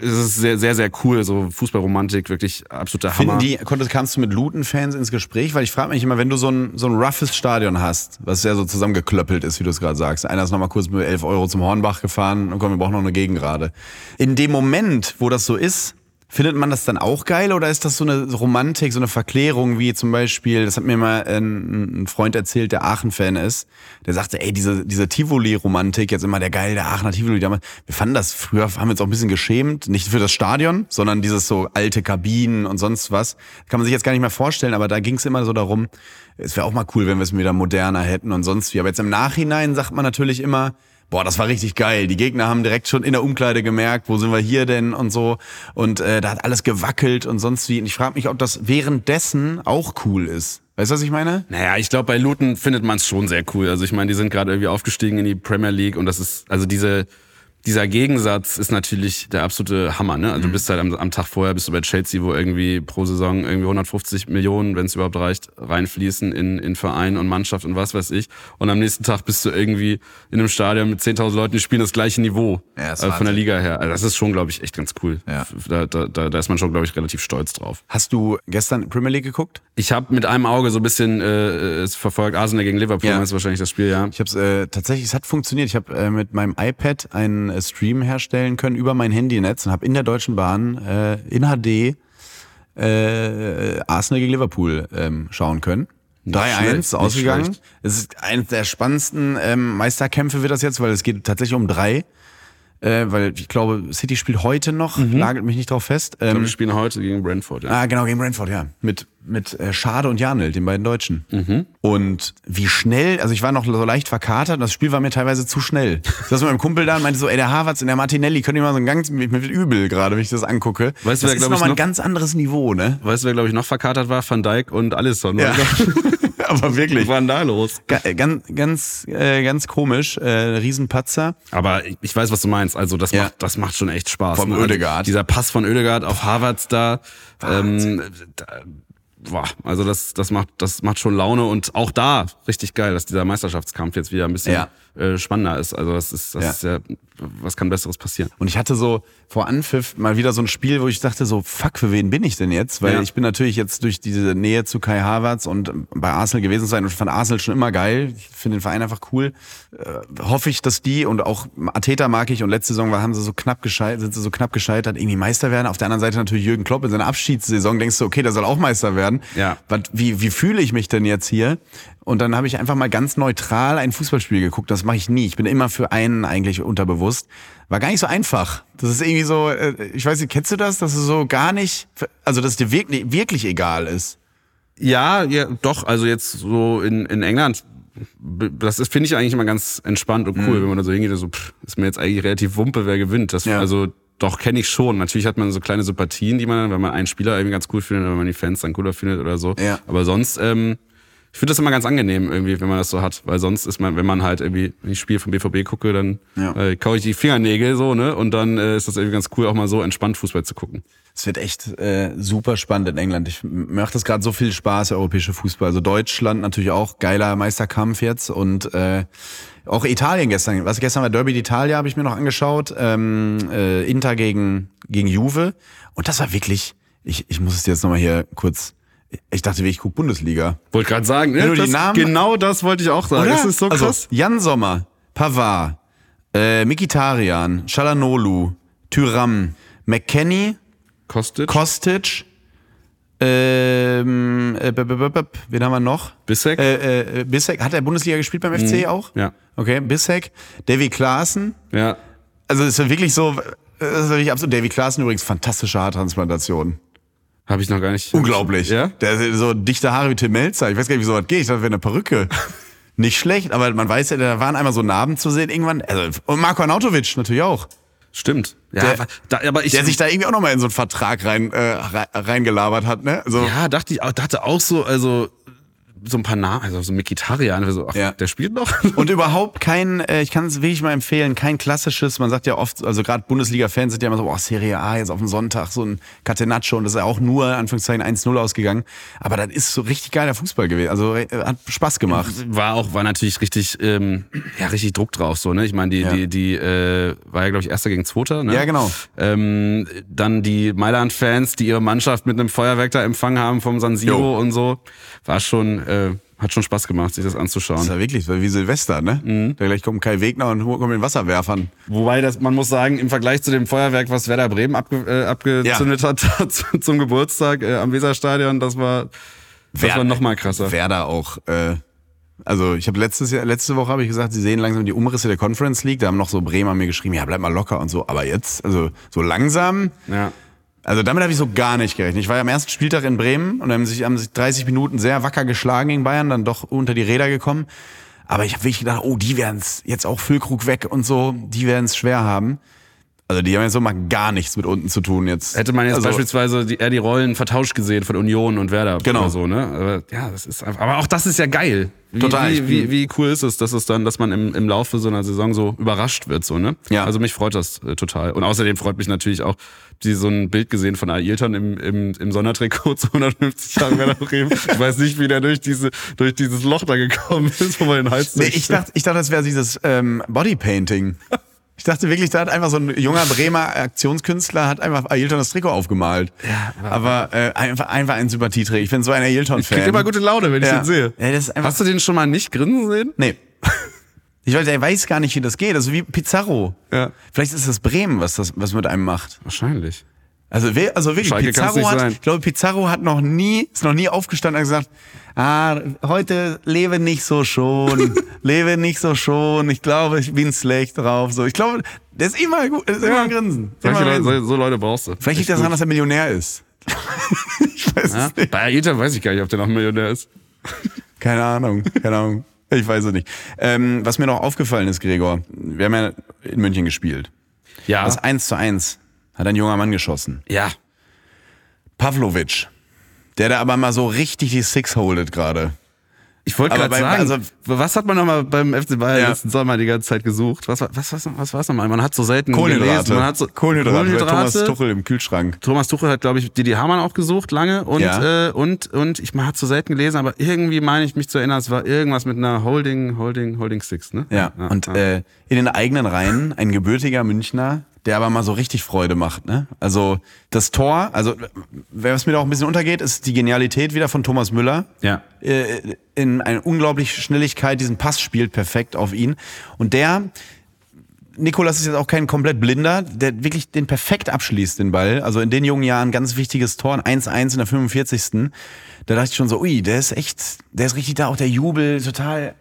es ist sehr sehr sehr cool, so Fußballromantik wirklich absoluter Hammer. Finden die, konntest, kamst du mit Luton-Fans ins Gespräch? Weil ich frage mich immer, wenn du so ein, so ein roughes Stadion hast, was ja so zusammengeklöppelt ist, wie du es gerade sagst. Einer ist nochmal kurz mit 11 Euro zum Hornbach gefahren und komm, wir brauchen noch eine Gegengrade. In dem Moment, wo das so ist, Findet man das dann auch geil oder ist das so eine Romantik, so eine Verklärung, wie zum Beispiel, das hat mir mal ein, ein Freund erzählt, der Aachen-Fan ist, der sagte, ey, diese, diese Tivoli-Romantik, jetzt immer der geil, der Aachener Tivoli damals, wir fanden das früher, haben wir uns auch ein bisschen geschämt, nicht für das Stadion, sondern dieses so alte Kabinen und sonst was. Kann man sich jetzt gar nicht mehr vorstellen, aber da ging es immer so darum, es wäre auch mal cool, wenn wir es wieder moderner hätten und sonst wie. Aber jetzt im Nachhinein sagt man natürlich immer, boah, das war richtig geil. Die Gegner haben direkt schon in der Umkleide gemerkt, wo sind wir hier denn und so. Und äh, da hat alles gewackelt und sonst wie. Und ich frage mich, ob das währenddessen auch cool ist. Weißt du, was ich meine? Naja, ich glaube, bei Luton findet man es schon sehr cool. Also ich meine, die sind gerade irgendwie aufgestiegen in die Premier League und das ist, also diese, dieser Gegensatz ist natürlich der absolute Hammer. Ne? Also du bist halt am, am Tag vorher, bist du bei Chelsea, wo irgendwie pro Saison irgendwie 150 Millionen, wenn es überhaupt reicht, reinfließen in, in Verein und Mannschaft und was weiß ich. Und am nächsten Tag bist du irgendwie in einem Stadion mit 10.000 Leuten, die spielen das gleiche Niveau Ja, ist äh, von der. Liga her. Also das ist schon, glaube ich, echt ganz cool. Ja. Da, da, da, da ist man schon, glaube ich, relativ stolz drauf. Hast du gestern Premier League geguckt? Ich habe mit einem Auge so ein bisschen äh, es verfolgt, Arsenal gegen Liverpool, Ja. das ist wahrscheinlich das Spiel, ja. Ich habe es äh, tatsächlich, es hat funktioniert. Ich habe äh, mit meinem iPad einen äh, Stream herstellen können über mein Handynetz und habe in der Deutschen Bahn äh, in HD äh, Arsenal gegen Liverpool ähm, schauen können. 3-1 nicht ausgegangen. Es ist eines der spannendsten ähm, Meisterkämpfe wird das jetzt, weil es geht tatsächlich um drei. Äh, weil ich glaube, City spielt heute noch, nagelt mich nicht drauf fest. Ich glaube, Ähm, wir spielen heute gegen Brentford. Ja. Ah, genau, gegen Brentford, ja. Mit, mit äh, Schade und Janel, den beiden Deutschen. Mhm. Und wie schnell, also ich war noch so leicht verkatert, das Spiel war mir teilweise zu schnell. Ich saß mit meinem Kumpel da und meinte so, ey, der Havertz und der Martinelli können die mal so ein ganz, mir mir wird übel gerade, wenn ich das angucke. Weißt du, das wer, ist nochmal ein noch- ganz anderes Niveau, ne? Weißt du, wer, glaube ich, noch verkatert war? Van Dijk und Alisson. Ja. Aber wirklich. Was war denn da los? Ga- Ganz, ganz, äh, ganz komisch, äh, Riesenpatzer. Aber ich- weiß, was du meinst. Also das Ja. macht, das macht schon echt Spaß. Vom ne? Also Oedegaard. Dieser Pass von Oedegaard auf Harvards da. Ähm, da boah, also das, das macht, das macht schon Laune und auch da richtig geil, dass dieser Meisterschaftskampf jetzt wieder ein bisschen Ja. äh, spannender ist. Also das ist, das Ja. ist ja, was kann Besseres passieren? Und ich hatte so vor Anpfiff mal wieder so ein Spiel, wo ich dachte so, fuck, für wen bin ich denn jetzt? Weil Ja. ich bin natürlich jetzt durch diese Nähe zu Kai Havertz und bei Arsenal gewesen sein und fand Arsenal schon immer geil. Ich finde den Verein einfach cool. Äh, hoffe ich, dass die und auch Ateta mag ich und letzte Saison war, haben sie so knapp gescheitert, sind sie so knapp gescheitert, irgendwie Meister werden. Auf der anderen Seite natürlich Jürgen Klopp in seiner Abschiedssaison denkst du, okay, der soll auch Meister werden. Ja. Was, wie, wie fühle ich mich denn jetzt hier? Und dann habe ich einfach mal ganz neutral ein Fußballspiel geguckt. Das mache ich nie. Ich bin immer für einen eigentlich unterbewusst. War gar nicht so einfach. Das ist irgendwie so, äh, ich weiß nicht, kennst du das? Dass du so gar nicht, also dass es dir wirklich, wirklich egal ist. Ja, ja, doch. Also jetzt so in, in England, das ist, finde ich eigentlich immer ganz entspannt und cool, wenn man da so hingeht, so, pff, ist mir jetzt eigentlich relativ Wumpe, wer gewinnt. Das, Ja. Also doch kenne ich schon. Natürlich hat man so kleine Sympathien, die man, dann, wenn man einen Spieler irgendwie ganz cool findet oder wenn man die Fans dann cooler findet oder so. Ja. Aber sonst, ähm, ich finde das immer ganz angenehm irgendwie, wenn man das so hat, weil sonst ist man, wenn man halt irgendwie wenn ich Spiel vom BVB gucke, dann Ja. äh, kaue ich die Fingernägel so, ne? Und dann äh, ist das irgendwie ganz cool, auch mal so entspannt Fußball zu gucken. Es wird echt äh, super spannend in England. Ich macht das gerade so viel Spaß, europäische Fußball. Also Deutschland natürlich auch geiler Meisterkampf jetzt und äh, auch Italien gestern. Was gestern war Derby d'Italia, habe ich mir noch angeschaut. Ähm, äh, Inter gegen gegen Juve und das war wirklich. Ich, ich muss es jetzt nochmal hier kurz. Ich dachte, ich guck Bundesliga. Wollte gerade sagen, ne? Das, Namen- genau das wollte ich auch sagen. Oder? Das ist so krass. Also, Jan Sommer, Pavard, äh, Mikitarian, Shalanolu, Tyram, McKenny, Kostic, Kostic, ähm, äh, wen haben wir noch? Bissek. Äh, äh, Bissek. Hat er Bundesliga gespielt beim FC auch? Ja. Okay, Bissek. Davy Klaassen. ja. Also es ist wirklich so, das ist wirklich absolut. Davy Klaassen übrigens fantastische Haartransplantation. Habe ich noch gar nicht. Unglaublich. Ja? Der hat so dichte Haare wie Tim Melzer. Ich weiß gar nicht, wie sowas geht. Ich dachte, wäre eine Perücke. Nicht schlecht, aber man weiß ja, da waren einmal so Narben zu sehen irgendwann. Also, und Marco Arnautovic natürlich auch. Stimmt. Ja, Der- aber, da, aber ich Der sich da irgendwie auch nochmal in so einen Vertrag rein, äh, rei- reingelabert hat, ne? So, ja, dachte ich, auch- dachte auch so, also so ein paar Namen, also so Mikitarian, also, ach, Ja. der spielt noch. Und überhaupt kein, äh, ich kann es wirklich mal empfehlen, kein klassisches, man sagt ja oft, also gerade Bundesliga-Fans sind ja immer so, oh, Serie A jetzt auf dem Sonntag, so ein Catenaccio und das ist ja auch nur, Anführungszeichen, 1-0 ausgegangen. Aber das ist so richtig geiler Fußball gewesen, also äh, hat Spaß gemacht. war auch, war natürlich richtig, ähm, ja, richtig Druck drauf, so, ne? Ich meine, die, Ja. die, die, äh, war ja, glaube ich, Erster gegen Zweiter, ne? Ja, genau. Ähm, dann die Mailand-Fans, die ihre Mannschaft mit einem Feuerwerk da empfangen haben vom San Siro Jo. und so. War schon, äh, hat schon Spaß gemacht, sich das anzuschauen. Das war wirklich, das war wie Silvester, ne? Mhm. Da gleich kommt Kai Wegner und kommt mit den Wasserwerfern. Wobei, das, man muss sagen, im Vergleich zu dem Feuerwerk, was Werder Bremen abge, äh, abgezündet hat zu- zum Geburtstag äh, am Weserstadion, das war, das war noch mal krasser. Werder auch, äh, also ich habe letztes Jahr, letzte Woche habe ich gesagt, sie sehen langsam die Umrisse der Conference League. Da haben noch so Bremer mir geschrieben, ja, bleib mal locker und so. Aber jetzt, also so langsam, Ja. Also damit habe ich so gar nicht gerechnet. Ich war ja am ersten Spieltag in Bremen und haben sich, haben sich 30 Minuten sehr wacker geschlagen gegen Bayern, dann doch unter die Räder gekommen. Aber ich habe wirklich gedacht, oh, die werden es jetzt auch Füllkrug weg und so, die werden es schwer haben. Also die haben jetzt so mal gar nichts mit unten zu tun jetzt. Hätte man jetzt also, beispielsweise die, eher die Rollen vertauscht gesehen von Union und Werder Genau. oder so, ne? Aber, ja, das ist einfach, aber auch das ist ja geil. Wie, Total. Wie, wie, wie cool ist es, dass es dann, dass man im, im Laufe so einer Saison so überrascht wird, so, ne? Ja. Also mich freut das äh, total. Und außerdem freut mich natürlich auch, die so ein Bild gesehen von Ailton im, im, im Sondertrikot zu 150 Jahren Werder Bremen. Ich weiß nicht, wie der durch diese, durch dieses Loch da gekommen ist, wo man den Hals Nee, ich dachte, ich dachte, das wäre dieses ähm, Bodypainting. Ich dachte wirklich, da hat einfach so ein junger Bremer Aktionskünstler hat einfach Ailton das Trikot aufgemalt. Ja, aber äh, einfach, einfach ein Sympathieträger. Ich bin so ein Ailton-Fan. krieg immer gute Laune, wenn ich Ja. den sehe. Ja, das ist einfach Hast du den schon mal nicht grinsen sehen? Nee. Ich weiß, der weiß gar nicht, wie das geht. Also wie Pizarro. Ja. Vielleicht ist das Bremen, was das, was mit einem macht. Wahrscheinlich. Also, wer- also wirklich, Schalke Pizarro hat, sein. ich glaube, Pizarro hat noch nie, ist noch nie aufgestanden und gesagt, ah, heute lebe nicht so schon, lebe nicht so schon, ich glaube, ich bin schlecht drauf, so. Ich glaube, der ist immer gut, ist immer am Grinsen. Immer Leute, Grinsen. so, Leute brauchst du. Vielleicht liegt das daran, dass er Millionär ist. ich weiß Ja? es nicht. Bei Aita weiß ich gar nicht, ob der noch Millionär ist. Keine Ahnung, keine Ahnung. Ich weiß es nicht. Ähm, was mir noch aufgefallen ist, Gregor, wir haben ja in München gespielt. Ja. Das 1 zu 1 hat ein junger Mann geschossen. ja. Pavlovic. Der da aber mal so richtig die Six holdet gerade. Ich wollte gerade sagen, also- was hat man nochmal beim FC Bayern Ja. letzten Sommer die ganze Zeit gesucht? Was, war- was, was, was war es nochmal? Man hat so selten Kohlenhydrate. gelesen. Man hat so, Kohlenhydrate. bei Thomas Tuchel im Kühlschrank. Thomas Tuchel hat, glaube ich, Didi Hamann auch gesucht lange und Ja. äh, und und ich man hat so selten gelesen, aber irgendwie meine ich mich zu erinnern, es war irgendwas mit einer Holding, Holding, Holding Six, ne? Ja. Und ja. Äh, in den eigenen Reihen ein gebürtiger Münchner, der aber mal so richtig Freude macht. Ne? Also das Tor, also was mir da auch ein bisschen untergeht, ist die Genialität wieder von Thomas Müller. Ja. Äh, in eine unglaubliche Schnelligkeit diesen Pass spielt perfekt auf ihn. Und der, Nikolas ist jetzt auch kein komplett Blinder, der wirklich den perfekt abschließt, den Ball. Also in den jungen Jahren ganz wichtiges Tor, ein 1-1 in der 45. Da dachte ich schon so, ui, der ist echt, der ist richtig da, auch der Jubel, total.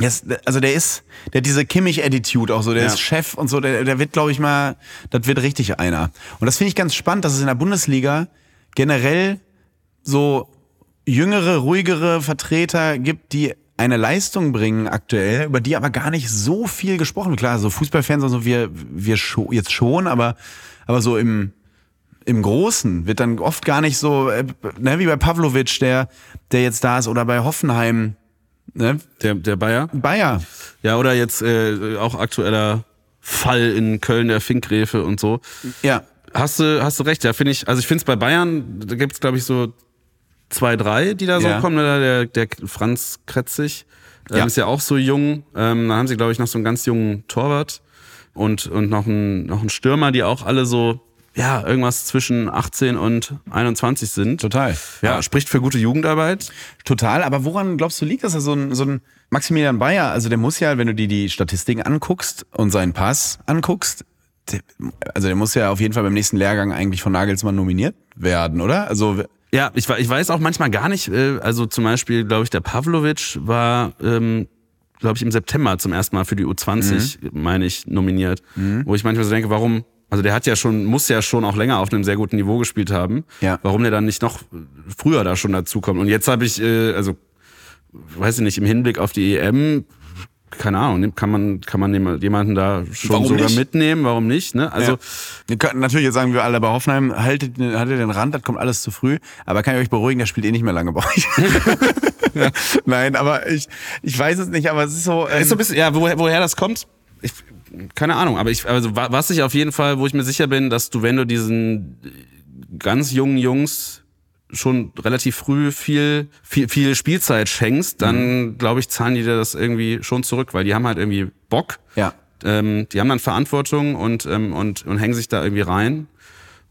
Ist, also der ist, der hat diese Kimmich-Attitude auch so, der Ja. ist Chef und so, der, der wird, glaube ich mal, das wird richtig einer. Und das finde ich ganz spannend, dass es in der Bundesliga generell so jüngere, ruhigere Vertreter gibt, die eine Leistung bringen aktuell, über die aber gar nicht so viel gesprochen wird. Klar, so Fußballfans und so, wir, wir scho jetzt schon, aber, aber so im, im Großen wird dann oft gar nicht so, äh, ne, wie bei Pavlovic, der, der jetzt da ist, oder bei Hoffenheim, ne, Der, der Bayer. Bayer. Ja, oder jetzt äh, auch aktueller Fall in Köln der Finkgräfe und so. Ja. Hast du, hast du recht, ja, finde ich, also ich finde es bei Bayern, da gibt's glaub glaube ich, so zwei, drei, die da so Ja. kommen. ne, Der, der Franz Kretzig ähm, Ja. ist ja auch so jung. Ähm, da haben sie, glaube ich, noch so einen ganz jungen Torwart und, und noch einen, noch einen Stürmer, die auch alle so, ja, irgendwas zwischen 18 und 21 sind. Total. Ja, spricht für gute Jugendarbeit. Total, aber woran glaubst du liegt das? Also so ein, so ein Maximilian Bayer, also der muss ja, wenn du dir die Statistiken anguckst und seinen Pass anguckst, der, also der muss ja auf jeden Fall beim nächsten Lehrgang eigentlich von Nagelsmann nominiert werden, oder? Also Ja, ich, ich weiß auch manchmal gar nicht, äh, also zum Beispiel, glaube ich, der Pavlovic war, ähm, glaube ich, im September zum ersten Mal für die U20, Mhm. meine ich, nominiert. Wo ich manchmal so denke, warum, also der hat ja schon, muss ja schon auch länger auf einem sehr guten Niveau gespielt haben. Ja. Warum der dann nicht noch früher da schon dazukommt. Und jetzt habe ich, äh, also, weiß ich nicht, im Hinblick auf die EM, keine Ahnung, kann man, kann man jemanden da schon Warum sogar nicht? mitnehmen, warum nicht? Ne? Also, ja. wir könnten natürlich jetzt sagen wir alle bei Hoffenheim, haltet, den- haltet den Rand, das kommt alles zu früh. Aber kann ich euch beruhigen, der spielt eh nicht mehr lange bei euch. Nein, aber ich, ich weiß es nicht, aber es ist so. Ähm, Ist so ein bisschen, ja, woher, woher das kommt? Ich, keine Ahnung, aber ich, also wa- was ich auf jeden Fall, wo ich mir sicher bin, dass du, wenn du diesen ganz jungen Jungs schon relativ früh viel, viel, viel Spielzeit schenkst, dann glaube ich, zahlen die dir das irgendwie schon zurück, weil die haben halt irgendwie Bock. ja. Ähm, die haben dann Verantwortung und, ähm, und, und hängen sich da irgendwie rein.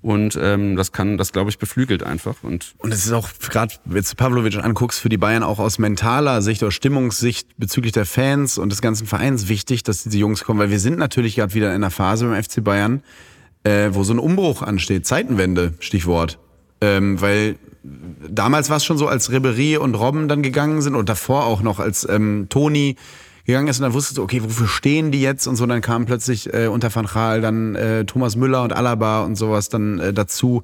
Und ähm, das kann, das glaube ich, beflügelt einfach. Und Und es ist auch gerade, jetzt du Pavlovic anguckst, für die Bayern auch aus mentaler Sicht oder Stimmungssicht bezüglich der Fans und des ganzen Vereins wichtig, dass diese Jungs kommen, weil wir sind natürlich gerade wieder in einer Phase beim FC Bayern, äh, wo so ein Umbruch ansteht, Zeitenwende, Stichwort. Ähm, weil damals war es schon so, als Ribery und Robben dann gegangen sind und davor auch noch, als ähm, Toni gegangen ist und dann wusstest du, okay, wofür stehen die jetzt und so, dann kam plötzlich äh, unter Van Gaal dann äh, Thomas Müller und Alaba und sowas dann äh, dazu.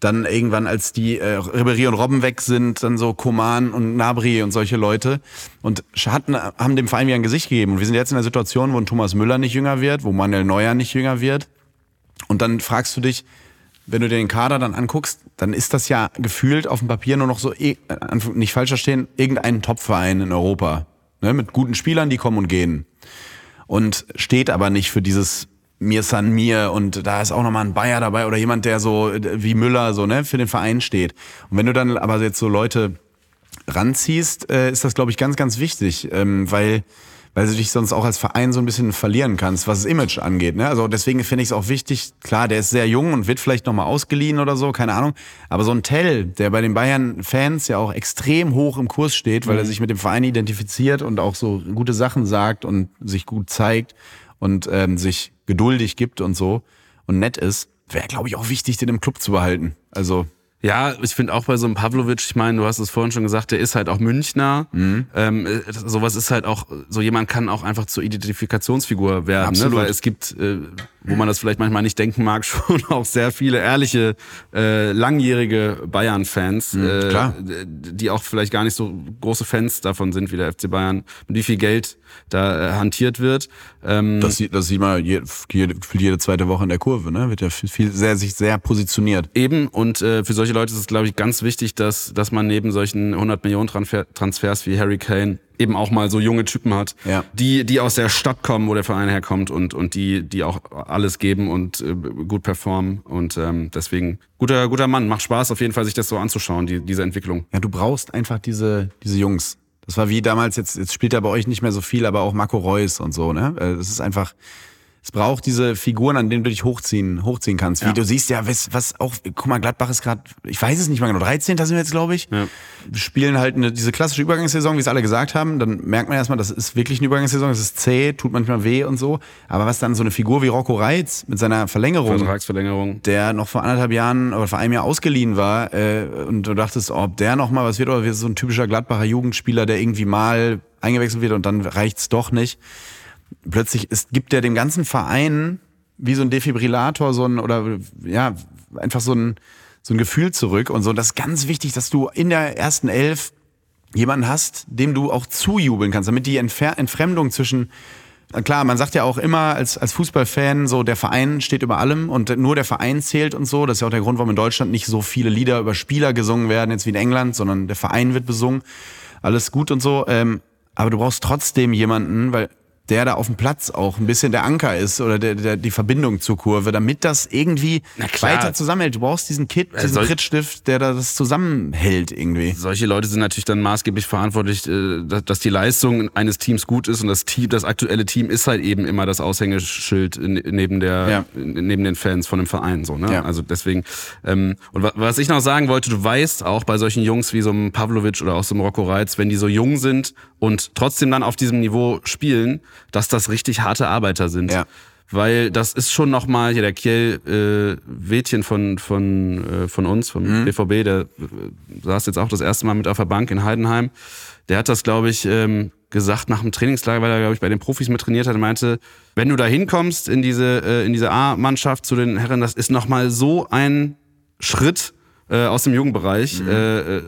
Dann irgendwann, als die äh, Ribery und Robben weg sind, dann so Koman und Nabri und solche Leute und hatten, haben dem Verein wieder ein Gesicht gegeben. Und wir sind jetzt in der Situation, wo ein Thomas Müller nicht jünger wird, wo Manuel Neuer nicht jünger wird. Und dann fragst du dich, wenn du dir den Kader dann anguckst, dann ist das ja gefühlt auf dem Papier nur noch so, eh, Anführung- nicht falsch verstehen, irgendein Topverein in Europa. Ne, mit guten Spielern, die kommen und gehen. Und steht aber nicht für dieses Mir San Mir und da ist auch nochmal ein Bayer dabei oder jemand, der so wie Müller so, ne, für den Verein steht. Und wenn du dann aber jetzt so Leute ranziehst, äh, ist das, glaube ich, ganz, ganz wichtig, ähm, weil, weil du dich sonst auch als Verein so ein bisschen verlieren kannst, was das Image angeht. Ne? Also deswegen finde ich es auch wichtig, klar, der ist sehr jung und wird vielleicht nochmal ausgeliehen oder so, keine Ahnung. Aber so ein Tell, der bei den Bayern-Fans ja auch extrem hoch im Kurs steht, weil er sich mit dem Verein identifiziert und auch so gute Sachen sagt und sich gut zeigt und ähm, sich geduldig gibt und so und nett ist, wäre, glaube ich, auch wichtig, den im Club zu behalten. Also Ja, ich finde auch bei so einem Pavlovic, ich meine, du hast es vorhin schon gesagt, der ist halt auch Münchner. Mhm. Ähm, äh, sowas ist halt auch, so jemand kann auch einfach zur Identifikationsfigur werden, ne? Weil es gibt, äh, wo man das vielleicht manchmal nicht denken mag, schon auch sehr viele ehrliche, äh, langjährige Bayern-Fans, äh, Mhm, klar. die auch vielleicht gar nicht so große Fans davon sind wie der FC Bayern, mit wie viel Geld da äh, hantiert wird. Ähm, das, sieht, das sieht man jede, jede, jede zweite Woche in der Kurve, ne? Wird ja viel, viel sehr, sich sehr positioniert. Eben, und äh, für solche Leute ist es, glaube ich, ganz wichtig, dass, dass man neben solchen 100 Millionen Transfer Transfers wie Harry Kane eben auch mal so junge Typen hat, Ja. die, die aus der Stadt kommen, wo der Verein herkommt und, und die, die auch alles geben und äh, gut performen. Und ähm, deswegen, guter, guter Mann, macht Spaß auf jeden Fall, sich das so anzuschauen, die, diese Entwicklung. Ja, du brauchst einfach diese, diese Jungs. Das war wie damals, jetzt, jetzt spielt er bei euch nicht mehr so viel, aber auch Marco Reus und so, ne? Äh, Das ist einfach, es braucht diese Figuren, an denen du dich hochziehen, hochziehen kannst. Wie Ja. du siehst ja, was, was auch, guck mal, Gladbach ist gerade, ich weiß es nicht mal genau, 13. sind wir jetzt, glaube ich. Ja. Wir spielen halt eine, diese klassische Übergangssaison, wie es alle gesagt haben. Dann merkt man erstmal, das ist wirklich eine Übergangssaison, das ist zäh, tut manchmal weh und so. Aber was dann so eine Figur wie Rocco Reitz mit seiner Verlängerung, Vertragsverlängerung. der noch vor anderthalb Jahren oder vor einem Jahr ausgeliehen war äh, und du dachtest, ob der noch mal was wird oder wird so ein typischer Gladbacher Jugendspieler, der irgendwie mal eingewechselt wird und dann reicht's doch nicht. Plötzlich ist, gibt der dem ganzen Verein wie so ein Defibrillator so ein oder ja einfach so ein so ein Gefühl zurück und so. Das ist ganz wichtig, dass du in der ersten Elf jemanden hast, dem du auch zujubeln kannst, damit die Entfer Entfremdung zwischen Klar, man sagt ja auch immer als, als Fußballfan so, der Verein steht über allem und nur der Verein zählt und so. Das ist ja auch der Grund, warum in Deutschland nicht so viele Lieder über Spieler gesungen werden, jetzt wie in England, sondern der Verein wird besungen. Alles gut und so. Ähm, aber du brauchst trotzdem jemanden, weil der da auf dem Platz auch ein bisschen der Anker ist oder der, der, die Verbindung zur Kurve, damit das irgendwie weiter zusammenhält. Du brauchst diesen Kit, diesen soll- Prittstift, der da das zusammenhält irgendwie. Solche Leute sind natürlich dann maßgeblich verantwortlich, äh, dass dass die Leistung eines Teams gut ist und das Team, das aktuelle Team ist halt eben immer das Aushängeschild neben der, Ja. neben den Fans von dem Verein, so, ne? Ja. Also deswegen, ähm, und wa- was ich noch sagen wollte, du weißt auch bei solchen Jungs wie so einem Pavlovic oder auch so einem Rocco Reitz, wenn die so jung sind und trotzdem dann auf diesem Niveau spielen, dass das richtig harte Arbeiter sind. Ja. Weil das ist schon nochmal, hier der Kiel äh, Wädchen von, von, äh, von uns, vom BVB, der äh, saß jetzt auch das erste Mal mit auf der Bank in Heidenheim. Der hat das, glaube ich, ähm, gesagt nach dem Trainingslager, weil er, glaube ich, bei den Profis mit trainiert hat. Er meinte, wenn du da hinkommst in diese, äh, in diese A-Mannschaft zu den Herren, das ist nochmal so ein Schritt äh, aus dem Jugendbereich. Äh, äh,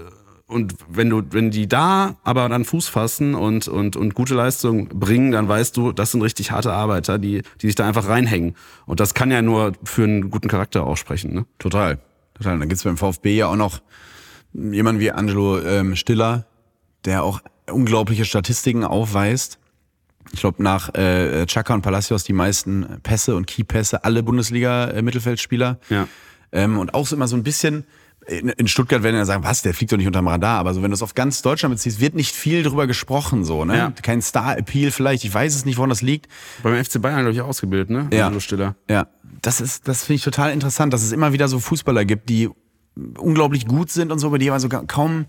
und wenn du, wenn die da aber dann Fuß fassen und, und, und gute Leistung bringen, dann weißt du, das sind richtig harte Arbeiter, die, die sich da einfach reinhängen. Und das kann ja nur für einen guten Charakter aussprechen. Ne? Total. Total. Dann gibt's beim VfB ja auch noch jemanden wie Angelo ähm, Stiller, der auch unglaubliche Statistiken aufweist. Ich glaube, nach äh, Chaka und Palacios die meisten Pässe und Keypässe, alle Bundesliga-Mittelfeldspieler. Ja. Ähm, und auch so immer so ein bisschen, in, in Stuttgart werden ja sagen, was, der fliegt doch nicht unterm Radar. Aber so, wenn du es auf ganz Deutschland beziehst, wird nicht viel drüber gesprochen, so, ne? Ja. Kein Star-Appeal vielleicht, ich weiß es nicht, woran das liegt. Beim FC Bayern, glaube ich, ausgebildet, ne? Ja. Stiller. Ja, das ist, das finde ich total interessant, dass es immer wieder so Fußballer gibt, die unglaublich gut sind und so, über die aber so kaum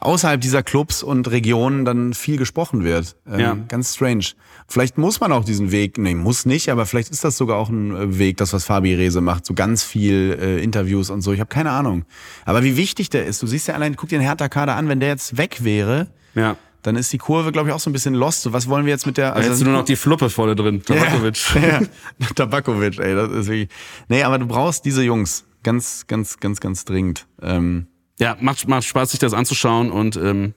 außerhalb dieser Clubs und Regionen dann viel gesprochen wird. Ähm, Ja. Ganz strange. Vielleicht muss man auch diesen Weg, nee, muss nicht, aber vielleicht ist das sogar auch ein äh, Weg, das was Fabi Rehse macht, so ganz viel äh, Interviews und so. Ich habe keine Ahnung. Aber wie wichtig der ist, du siehst ja allein, guck dir den Hertha-Kader an, wenn der jetzt weg wäre, Ja. dann ist die Kurve, glaube ich, auch so ein bisschen lost. So, was wollen wir jetzt mit der... Da hättest du nur noch die Fluppe vorne drin, Tabakovic. Ja, ja. Tabakovic, ey, das ist wirklich. Nee, aber du brauchst diese Jungs. Ganz, ganz, ganz, ganz dringend. Ähm, Ja, macht, macht Spaß, sich das anzuschauen und ähm,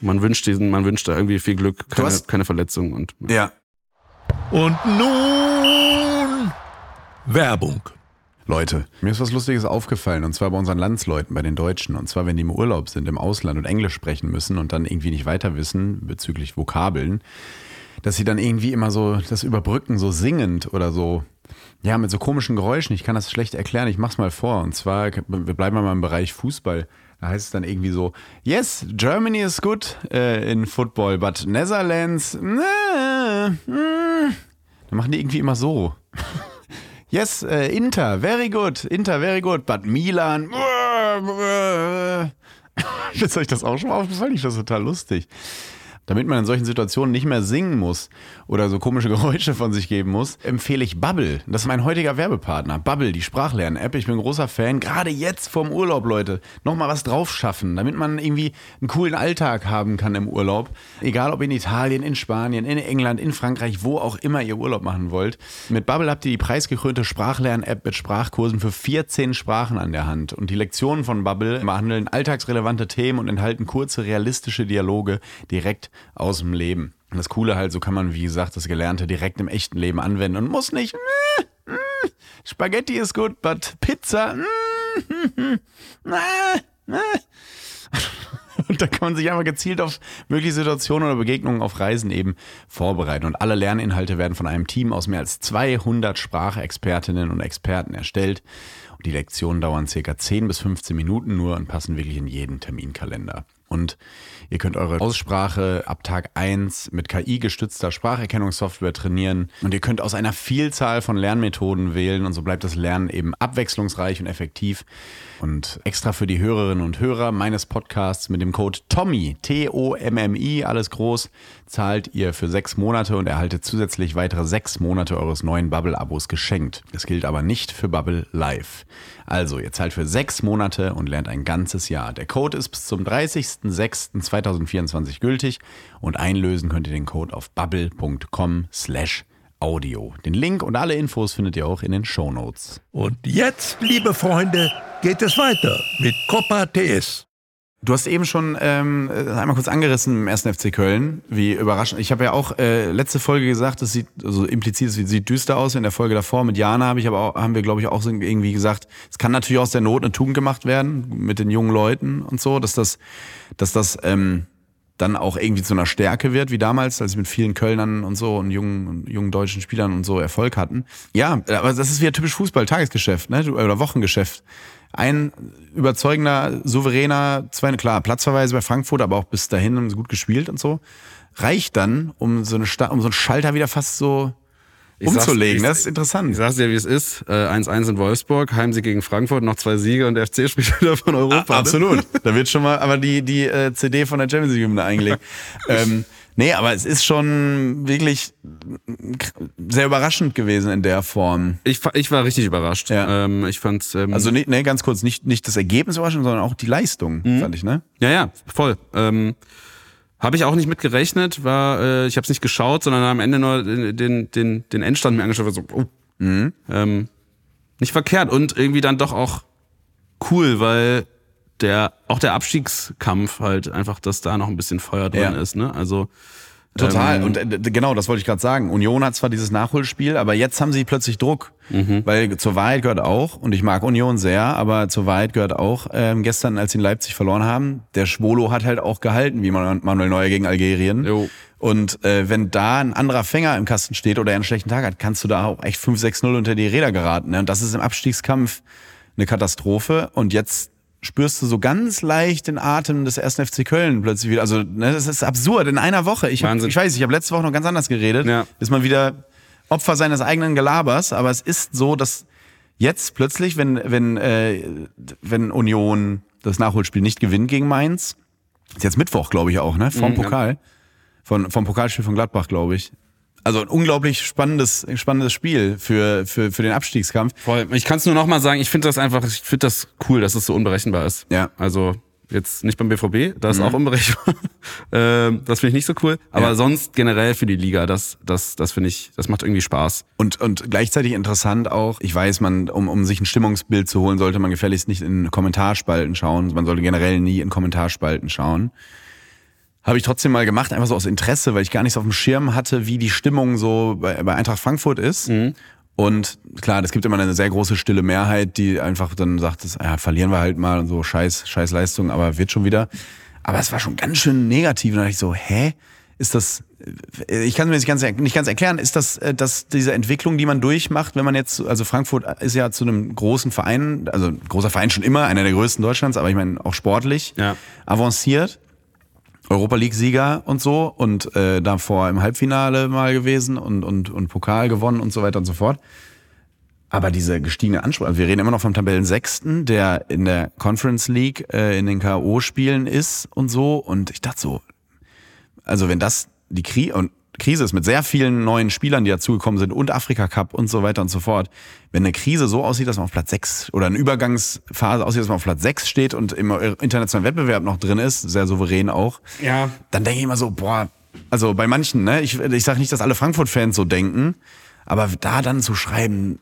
man wünscht diesen, man wünscht da irgendwie viel Glück, keine, hast- keine Verletzungen und ja. Und nun Werbung. Leute, mir ist was Lustiges aufgefallen und zwar bei unseren Landsleuten, bei den Deutschen. Und zwar, wenn die im Urlaub sind, im Ausland und Englisch sprechen müssen und dann irgendwie nicht weiter wissen bezüglich Vokabeln, dass sie dann irgendwie immer so das überbrücken, so singend oder so. Ja, mit so komischen Geräuschen. Ich kann das schlecht erklären. Ich mach's mal vor. Und zwar, wir bleiben mal im Bereich Fußball. Da heißt es dann irgendwie so, yes, Germany is good äh, in football, but Netherlands, äh, mm. Dann machen die irgendwie immer so. Yes, äh, Inter, very good. Inter, very good. But Milan. Ist euch das auch schon mal aufgefallen? Ich finde das total lustig. Damit man in solchen Situationen nicht mehr singen muss oder so komische Geräusche von sich geben muss, empfehle ich Bubble. Das ist mein heutiger Werbepartner. Bubble, die Sprachlern-App. Ich bin großer Fan. Gerade jetzt vorm Urlaub, Leute, nochmal was drauf schaffen, damit man irgendwie einen coolen Alltag haben kann im Urlaub. Egal ob in Italien, in Spanien, in England, in Frankreich, wo auch immer ihr Urlaub machen wollt. Mit Bubble habt ihr die preisgekrönte Sprachlern-App mit Sprachkursen für 14 Sprachen an der Hand. Und die Lektionen von Bubble behandeln alltagsrelevante Themen und enthalten kurze, realistische Dialoge direkt aus dem Leben. Und das Coole halt, so kann man, wie gesagt, das Gelernte direkt im echten Leben anwenden und muss nicht. Mm, mm, Spaghetti ist gut, but Pizza. Mm, und da kann man sich einfach gezielt auf mögliche Situationen oder Begegnungen auf Reisen eben vorbereiten. Und alle Lerninhalte werden von einem Team aus mehr als 200 Sprachexpertinnen und Experten erstellt. Und die Lektionen dauern circa 10 bis 15 Minuten nur und passen wirklich in jeden Terminkalender. Und ihr könnt eure Aussprache ab Tag 1 mit KI-gestützter Spracherkennungssoftware trainieren. Und ihr könnt aus einer Vielzahl von Lernmethoden wählen. Und so bleibt das Lernen eben abwechslungsreich und effektiv. Und extra für die Hörerinnen und Hörer meines Podcasts mit dem Code TOMMY, T-O-M-M-I, alles groß, zahlt ihr für sechs Monate und erhaltet zusätzlich weitere sechs Monate eures neuen Bubble-Abos geschenkt. Das gilt aber nicht für Bubble Live. Also, ihr zahlt für sechs Monate und lernt ein ganzes Jahr. Der Code ist bis zum 30.06.2024 gültig und einlösen könnt ihr den Code auf bubble.com slash Audio. Den Link und alle Infos findet ihr auch in den Show Notes. Und jetzt, liebe Freunde, geht es weiter mit Copa TS. Du hast eben schon ähm, einmal kurz angerissen im ersten FC Köln, wie überraschend. Ich habe ja auch äh, letzte Folge gesagt, es sieht also implizit, es sieht düster aus. In der Folge davor mit Jana habe ich aber auch, haben wir glaube ich auch so irgendwie gesagt, es kann natürlich aus der Not eine Tugend gemacht werden mit den jungen Leuten und so, dass das, dass das ähm, dann auch irgendwie zu einer Stärke wird, wie damals, als sie mit vielen Kölnern und so und jungen, jungen deutschen Spielern und so Erfolg hatten. Ja, aber das ist wieder typisch Fußball, Tagesgeschäft, ne? Oder Wochengeschäft ein überzeugender, souveräner, zwar klar, Platzverweise bei Frankfurt, aber auch bis dahin haben sie gut gespielt und so, reicht dann, um so, eine Sta um so einen Schalter wieder fast so ich umzulegen. das ist interessant. Ich sag's dir, wie es ist. 1-1 äh, in Wolfsburg, Heimsieg gegen Frankfurt, noch zwei Siege und der FC spielt wieder von Europa. Ah, absolut. da wird schon mal aber die, die äh, CD von der Champions League eingelegt. ähm, Nee, aber es ist schon wirklich sehr überraschend gewesen in der Form. Ich, ich war richtig überrascht. Ja. Ähm, ich fand's. Ähm also nee, nee, ganz kurz, nicht, nicht das Ergebnis überraschend, sondern auch die Leistung, mhm. fand ich, ne? Ja, ja, voll. Ähm, habe ich auch nicht mit gerechnet, war, äh, ich habe es nicht geschaut, sondern am Ende nur den, den, den Endstand mir angeschaut, war so, oh, mhm. ähm, nicht verkehrt und irgendwie dann doch auch cool, weil der, auch der Abstiegskampf halt einfach, dass da noch ein bisschen Feuer drin ja. ist, ne? Also. Total. Ähm, und äh, genau, das wollte ich gerade sagen. Union hat zwar dieses Nachholspiel, aber jetzt haben sie plötzlich Druck. Mhm. Weil zur Wahrheit gehört auch, und ich mag Union sehr, aber zur Wahrheit gehört auch, ähm, gestern, als sie in Leipzig verloren haben, der Schwolo hat halt auch gehalten, wie Manuel Neuer gegen Algerien. Jo. Und äh, wenn da ein anderer Fänger im Kasten steht oder er einen schlechten Tag hat, kannst du da auch echt 5-6-0 unter die Räder geraten. Ne? Und das ist im Abstiegskampf eine Katastrophe. Und jetzt spürst du so ganz leicht den Atem des ersten FC Köln plötzlich wieder. Also, ne, das ist absurd. In einer Woche. Ich, hab, ich weiß, ich habe letzte Woche noch ganz anders geredet. Ja. Ist man wieder Opfer seines eigenen Gelabers. Aber es ist so, dass jetzt plötzlich, wenn, wenn, äh, wenn Union das Nachholspiel nicht gewinnt gegen Mainz, ist jetzt Mittwoch, glaube ich auch, ne? Vom mhm, Pokal. Von, vom Pokalspiel von Gladbach, glaube ich also ein unglaublich spannendes, spannendes Spiel für, für, für den Abstiegskampf. Voll. Ich kann es nur noch mal sagen, ich finde das einfach, ich finde das cool, dass es so unberechenbar ist. Ja. Also jetzt nicht beim BVB, da ist mhm. auch unberechenbar. ähm, das finde ich nicht so cool. Aber ja. sonst generell für die Liga, das, das, das finde ich, das macht irgendwie Spaß. Und, und gleichzeitig interessant auch, ich weiß, man, um, um sich ein Stimmungsbild zu holen, sollte man gefälligst nicht in Kommentarspalten schauen. Man sollte generell nie in Kommentarspalten schauen. Habe ich trotzdem mal gemacht, einfach so aus Interesse, weil ich gar nichts auf dem Schirm hatte, wie die Stimmung so bei, bei Eintracht Frankfurt ist. Mhm. Und klar, es gibt immer eine sehr große stille Mehrheit, die einfach dann sagt, das, ja, verlieren wir halt mal und so, scheiß, scheiß Leistung, aber wird schon wieder. Aber es war schon ganz schön negativ. Und dann dachte ich so, hä? Ist das, ich kann es mir nicht ganz, nicht ganz erklären, ist das, äh, dass diese Entwicklung, die man durchmacht, wenn man jetzt, also Frankfurt ist ja zu einem großen Verein, also großer Verein schon immer, einer der größten Deutschlands, aber ich meine auch sportlich, ja. avanciert. Europa League-Sieger und so und äh, davor im Halbfinale mal gewesen und, und, und Pokal gewonnen und so weiter und so fort. Aber diese gestiegene Anspruch, also wir reden immer noch vom Tabellensechsten, der in der Conference League äh, in den K.O.-Spielen ist und so. Und ich dachte so, also wenn das die Krise und Krise ist mit sehr vielen neuen Spielern, die dazugekommen sind und Afrika Cup und so weiter und so fort. Wenn eine Krise so aussieht, dass man auf Platz 6 oder eine Übergangsphase aussieht, dass man auf Platz 6 steht und im internationalen Wettbewerb noch drin ist, sehr souverän auch, Ja. dann denke ich immer so, boah, also bei manchen, ne, ich, ich sage nicht, dass alle Frankfurt-Fans so denken, aber da dann zu schreiben,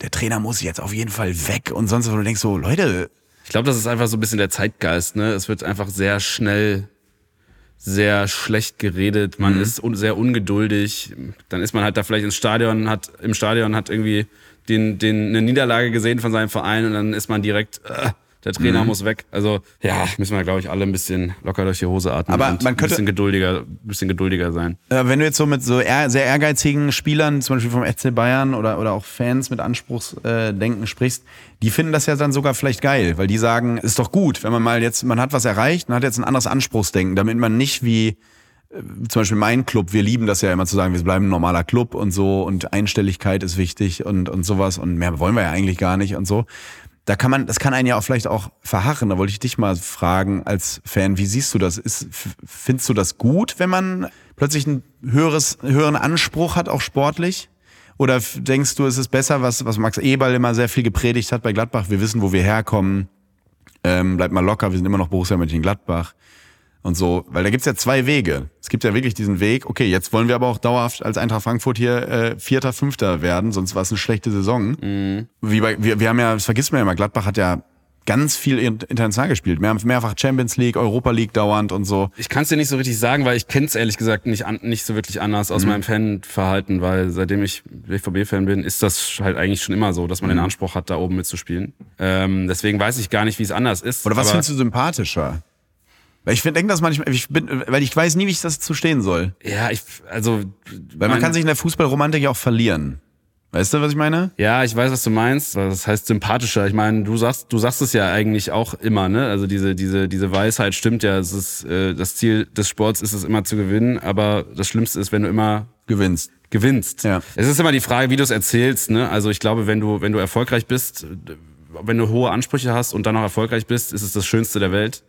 der Trainer muss jetzt auf jeden Fall weg und sonst, wo du denkst so, Leute, Ich glaube, das ist einfach so ein bisschen der Zeitgeist. Ne? Es wird einfach sehr schnell sehr schlecht geredet. Man ist un sehr ungeduldig. Dann ist man halt da vielleicht ins Stadion, hat im Stadion hat irgendwie den, den, eine Niederlage gesehen von seinem Verein und dann ist man direkt, äh, der Trainer muss weg. Also ja, müssen wir, glaube ich, alle ein bisschen locker durch die Hose atmen Aber man ein könnte- bisschen geduldiger, ein bisschen geduldiger sein. Äh, wenn du jetzt so mit so ehr, sehr ehrgeizigen Spielern, zum Beispiel vom FC Bayern oder, oder auch Fans mit Anspruchsdenken sprichst, die finden das ja dann sogar vielleicht geil, weil die sagen, ist doch gut, wenn man mal jetzt, man hat was erreicht, man hat jetzt ein anderes Anspruchsdenken, damit man nicht wie äh, zum Beispiel mein Club, wir lieben das ja immer zu sagen, wir bleiben ein normaler Club und so und Einstelligkeit ist wichtig und, und sowas und mehr wollen wir ja eigentlich gar nicht und so. Da kann man, das kann einen ja auch vielleicht auch verharren. Da wollte ich dich mal fragen als Fan, wie siehst du das? Ist, findest du das gut, wenn man plötzlich einen höheres, höheren Anspruch hat, auch sportlich? Oder denkst du, es ist besser, was, was Max Eberl immer sehr viel gepredigt hat bei Gladbach? Wir wissen, wo wir herkommen. Ähm, bleibt mal locker, wir sind immer noch Borussia Mönchengladbach. Und so, weil da gibt's ja zwei Wege. Es gibt ja wirklich diesen Weg, okay, jetzt wollen wir aber auch dauerhaft als Eintracht Frankfurt hier äh, Vierter, Fünfter werden, sonst war es eine schlechte Saison. Wie bei, wir, wir haben ja, das vergisst man ja immer, Gladbach hat ja ganz viel international gespielt. Mehr, mehrfach Champions League, Europa League dauernd und so. Ich kann es dir nicht so richtig sagen, weil ich kenne es ehrlich gesagt nicht, an, nicht so wirklich anders aus meinem Fanverhalten, weil seitdem ich BVB-Fan bin, ist das halt eigentlich schon immer so, dass man den Anspruch hat, da oben mitzuspielen. Ähm, deswegen weiß ich gar nicht, wie es anders ist. Oder was findest du sympathischer? Weil ich denke das manchmal, ich bin, weil ich weiß nie, wie ich das zu stehen soll. Ja, ich, also. Weil man kann sich in der Fußballromantik ja auch verlieren. Weißt du, was ich meine? Ja, ich weiß, was du meinst. Das heißt sympathischer. Ich meine, du sagst, du sagst es ja eigentlich auch immer, ne? Also diese, diese, diese Weisheit stimmt ja. Es ist, äh, das Ziel des Sports ist es immer zu gewinnen, aber das Schlimmste ist, wenn du immer Gewinnst. gewinnst. Ja. Es ist immer die Frage, wie du es erzählst. Ne? Also ich glaube, wenn du, wenn du erfolgreich bist, wenn du hohe Ansprüche hast und dann noch erfolgreich bist, ist es das Schönste der Welt.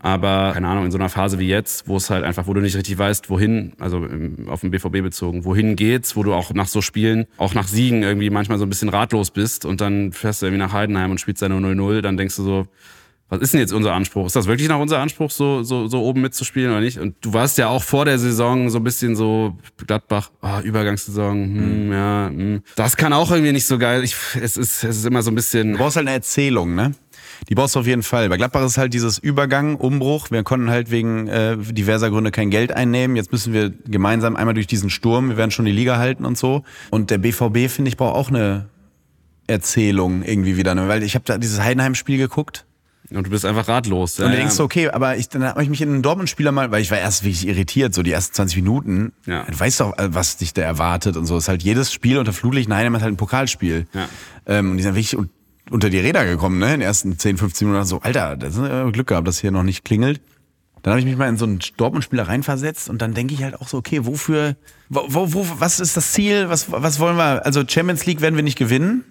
Aber keine Ahnung, in so einer Phase wie jetzt, wo es halt einfach, wo du nicht richtig weißt, wohin, also auf den BVB bezogen, wohin geht's, wo du auch nach so Spielen, auch nach Siegen irgendwie manchmal so ein bisschen ratlos bist und dann fährst du irgendwie nach Heidenheim und spielst deine 0-0, dann denkst du so, was ist denn jetzt unser Anspruch? Ist das wirklich noch unser Anspruch, so, so, so oben mitzuspielen oder nicht? Und du warst ja auch vor der Saison so ein bisschen so Gladbach, ah, Übergangssaison, hm, ja, hm. Das kann auch irgendwie nicht so geil. Ich, es, ist, es ist immer so ein bisschen. Du brauchst halt eine Erzählung, ne? Die brauchst du auf jeden Fall. Bei Gladbach ist halt dieses Übergang, Umbruch. Wir konnten halt wegen äh, diverser Gründe kein Geld einnehmen. Jetzt müssen wir gemeinsam einmal durch diesen Sturm. Wir werden schon die Liga halten und so. Und der BVB, finde ich, braucht auch eine Erzählung irgendwie wieder. Ne? Weil ich habe da dieses Heidenheim-Spiel geguckt. Und du bist einfach ratlos. Ja, Und du denkst okay, aber ich, dann habe ich mich in einen Dortmund-Spieler mal, weil ich war erst wirklich irritiert, so die ersten 20 Minuten. Ja. Du weißt doch, äh, was dich da erwartet und so. Es ist halt jedes Spiel unter Flutlicht, nein, ist halt ein Pokalspiel. Ja. Ähm, und die sind wirklich un- unter die Räder gekommen, ne? In den ersten 10, 15 Minuten so, Alter, das ist äh, Glück gehabt, dass hier noch nicht klingelt. Dann habe ich mich mal in so einen Dortmund-Spieler reinversetzt und dann denke ich halt auch so, okay, wofür, wo, wo, wo, was ist das Ziel? Was, was wollen wir? Also Champions League werden wir nicht gewinnen.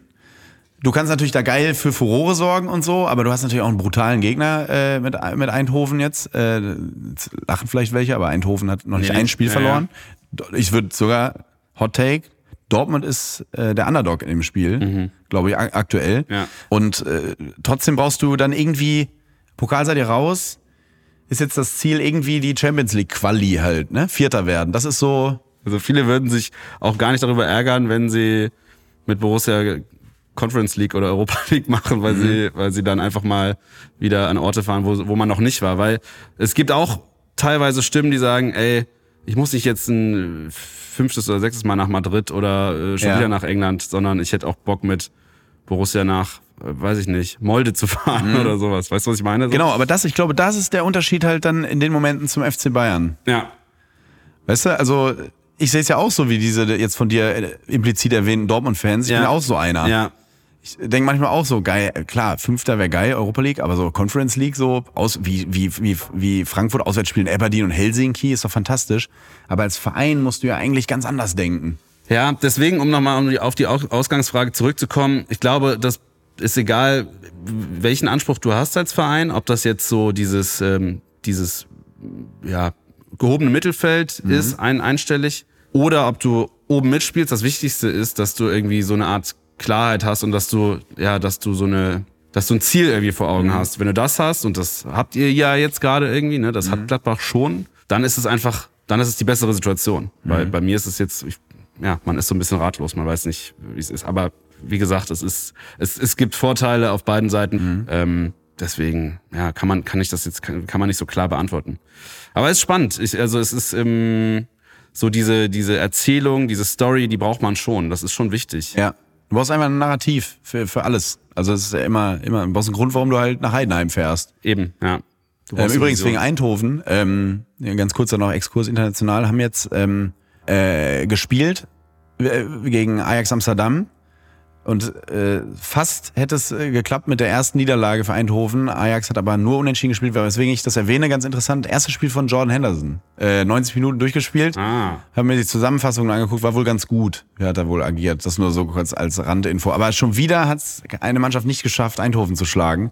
Du kannst natürlich da geil für Furore sorgen und so, aber du hast natürlich auch einen brutalen Gegner äh, mit, mit Eindhoven jetzt. Äh, jetzt lachen vielleicht welche, aber Eindhoven hat noch nicht Nee, ein Spiel ja, verloren. Ich würde sogar Hot Take. Dortmund ist äh, der Underdog im Spiel, glaube ich, ak aktuell. Mhm. Ja. Und äh, trotzdem brauchst du dann irgendwie, Pokal seid ihr raus, ist jetzt das Ziel irgendwie die Champions League Quali halt, ne? Vierter werden. Das ist so, Also viele würden sich auch gar nicht darüber ärgern, wenn sie mit Borussia Conference League oder Europa League machen, weil sie, weil sie dann einfach mal wieder an Orte fahren, wo, wo man noch nicht war. Weil es gibt auch teilweise Stimmen, die sagen, ey, ich muss nicht jetzt ein fünftes oder sechstes Mal nach Madrid oder äh, schon Ja. wieder nach England, sondern ich hätte auch Bock mit Borussia nach, äh, weiß ich nicht, Molde zu fahren oder sowas. Weißt du, was ich meine? So- genau, aber das, ich glaube, das ist der Unterschied halt dann in den Momenten zum FC Bayern. Ja. Weißt du, also ich sehe es ja auch so wie diese jetzt von dir äh, implizit erwähnten Dortmund-Fans. Ich Ja. bin auch so einer. Ja. Ich denke manchmal auch so, geil, klar, Fünfter wäre geil, Europa League, aber so Conference League, so aus wie, wie, wie, wie Frankfurt auswärts spielen, Aberdeen und Helsinki, ist doch fantastisch. Aber als Verein musst du ja eigentlich ganz anders denken. Ja, deswegen, um nochmal auf die Au- Ausgangsfrage zurückzukommen, ich glaube, das ist egal, welchen Anspruch du hast als Verein, ob das jetzt so dieses, ähm, dieses ja, gehobene Mittelfeld ist, ein, einstellig, oder ob du oben mitspielst. Das Wichtigste ist, dass du irgendwie so eine Art Klarheit hast und dass du, ja, dass du so eine, dass du ein Ziel irgendwie vor Augen hast. Wenn du das hast, und das habt ihr ja jetzt gerade irgendwie, ne, das hat Gladbach schon, dann ist es einfach, dann ist es die bessere Situation. Weil bei mir ist es jetzt, ich, ja, man ist so ein bisschen ratlos, man weiß nicht, wie es ist. Aber wie gesagt, es ist, es, es gibt Vorteile auf beiden Seiten. Ähm, deswegen, ja, kann man, kann ich das jetzt, kann, kann man nicht so klar beantworten. Aber es ist spannend. Ich, also es ist ähm, so diese, diese Erzählung, diese Story, die braucht man schon. Das ist schon wichtig. Ja. Du brauchst einfach ein Narrativ für, für alles. Also es ist ja immer, immer, du brauchst einen Grund, warum du halt nach Heidenheim fährst. Eben, ja. Du Ähm, übrigens wegen. Eindhoven, ähm, ganz kurzer noch Exkurs international, haben jetzt ähm, äh, gespielt äh, gegen Ajax Amsterdam und äh, fast hätte es äh, geklappt mit der ersten Niederlage für Eindhoven. Ajax hat aber nur unentschieden gespielt, weswegen ich das erwähne, ganz interessant. Erstes Spiel von Jordan Henderson. Äh, 90 Minuten durchgespielt. Ah. Haben mir die Zusammenfassung angeguckt, war wohl ganz gut. Wie hat er wohl agiert? Das nur so kurz als Randinfo. Aber schon wieder hat es eine Mannschaft nicht geschafft, Eindhoven zu schlagen.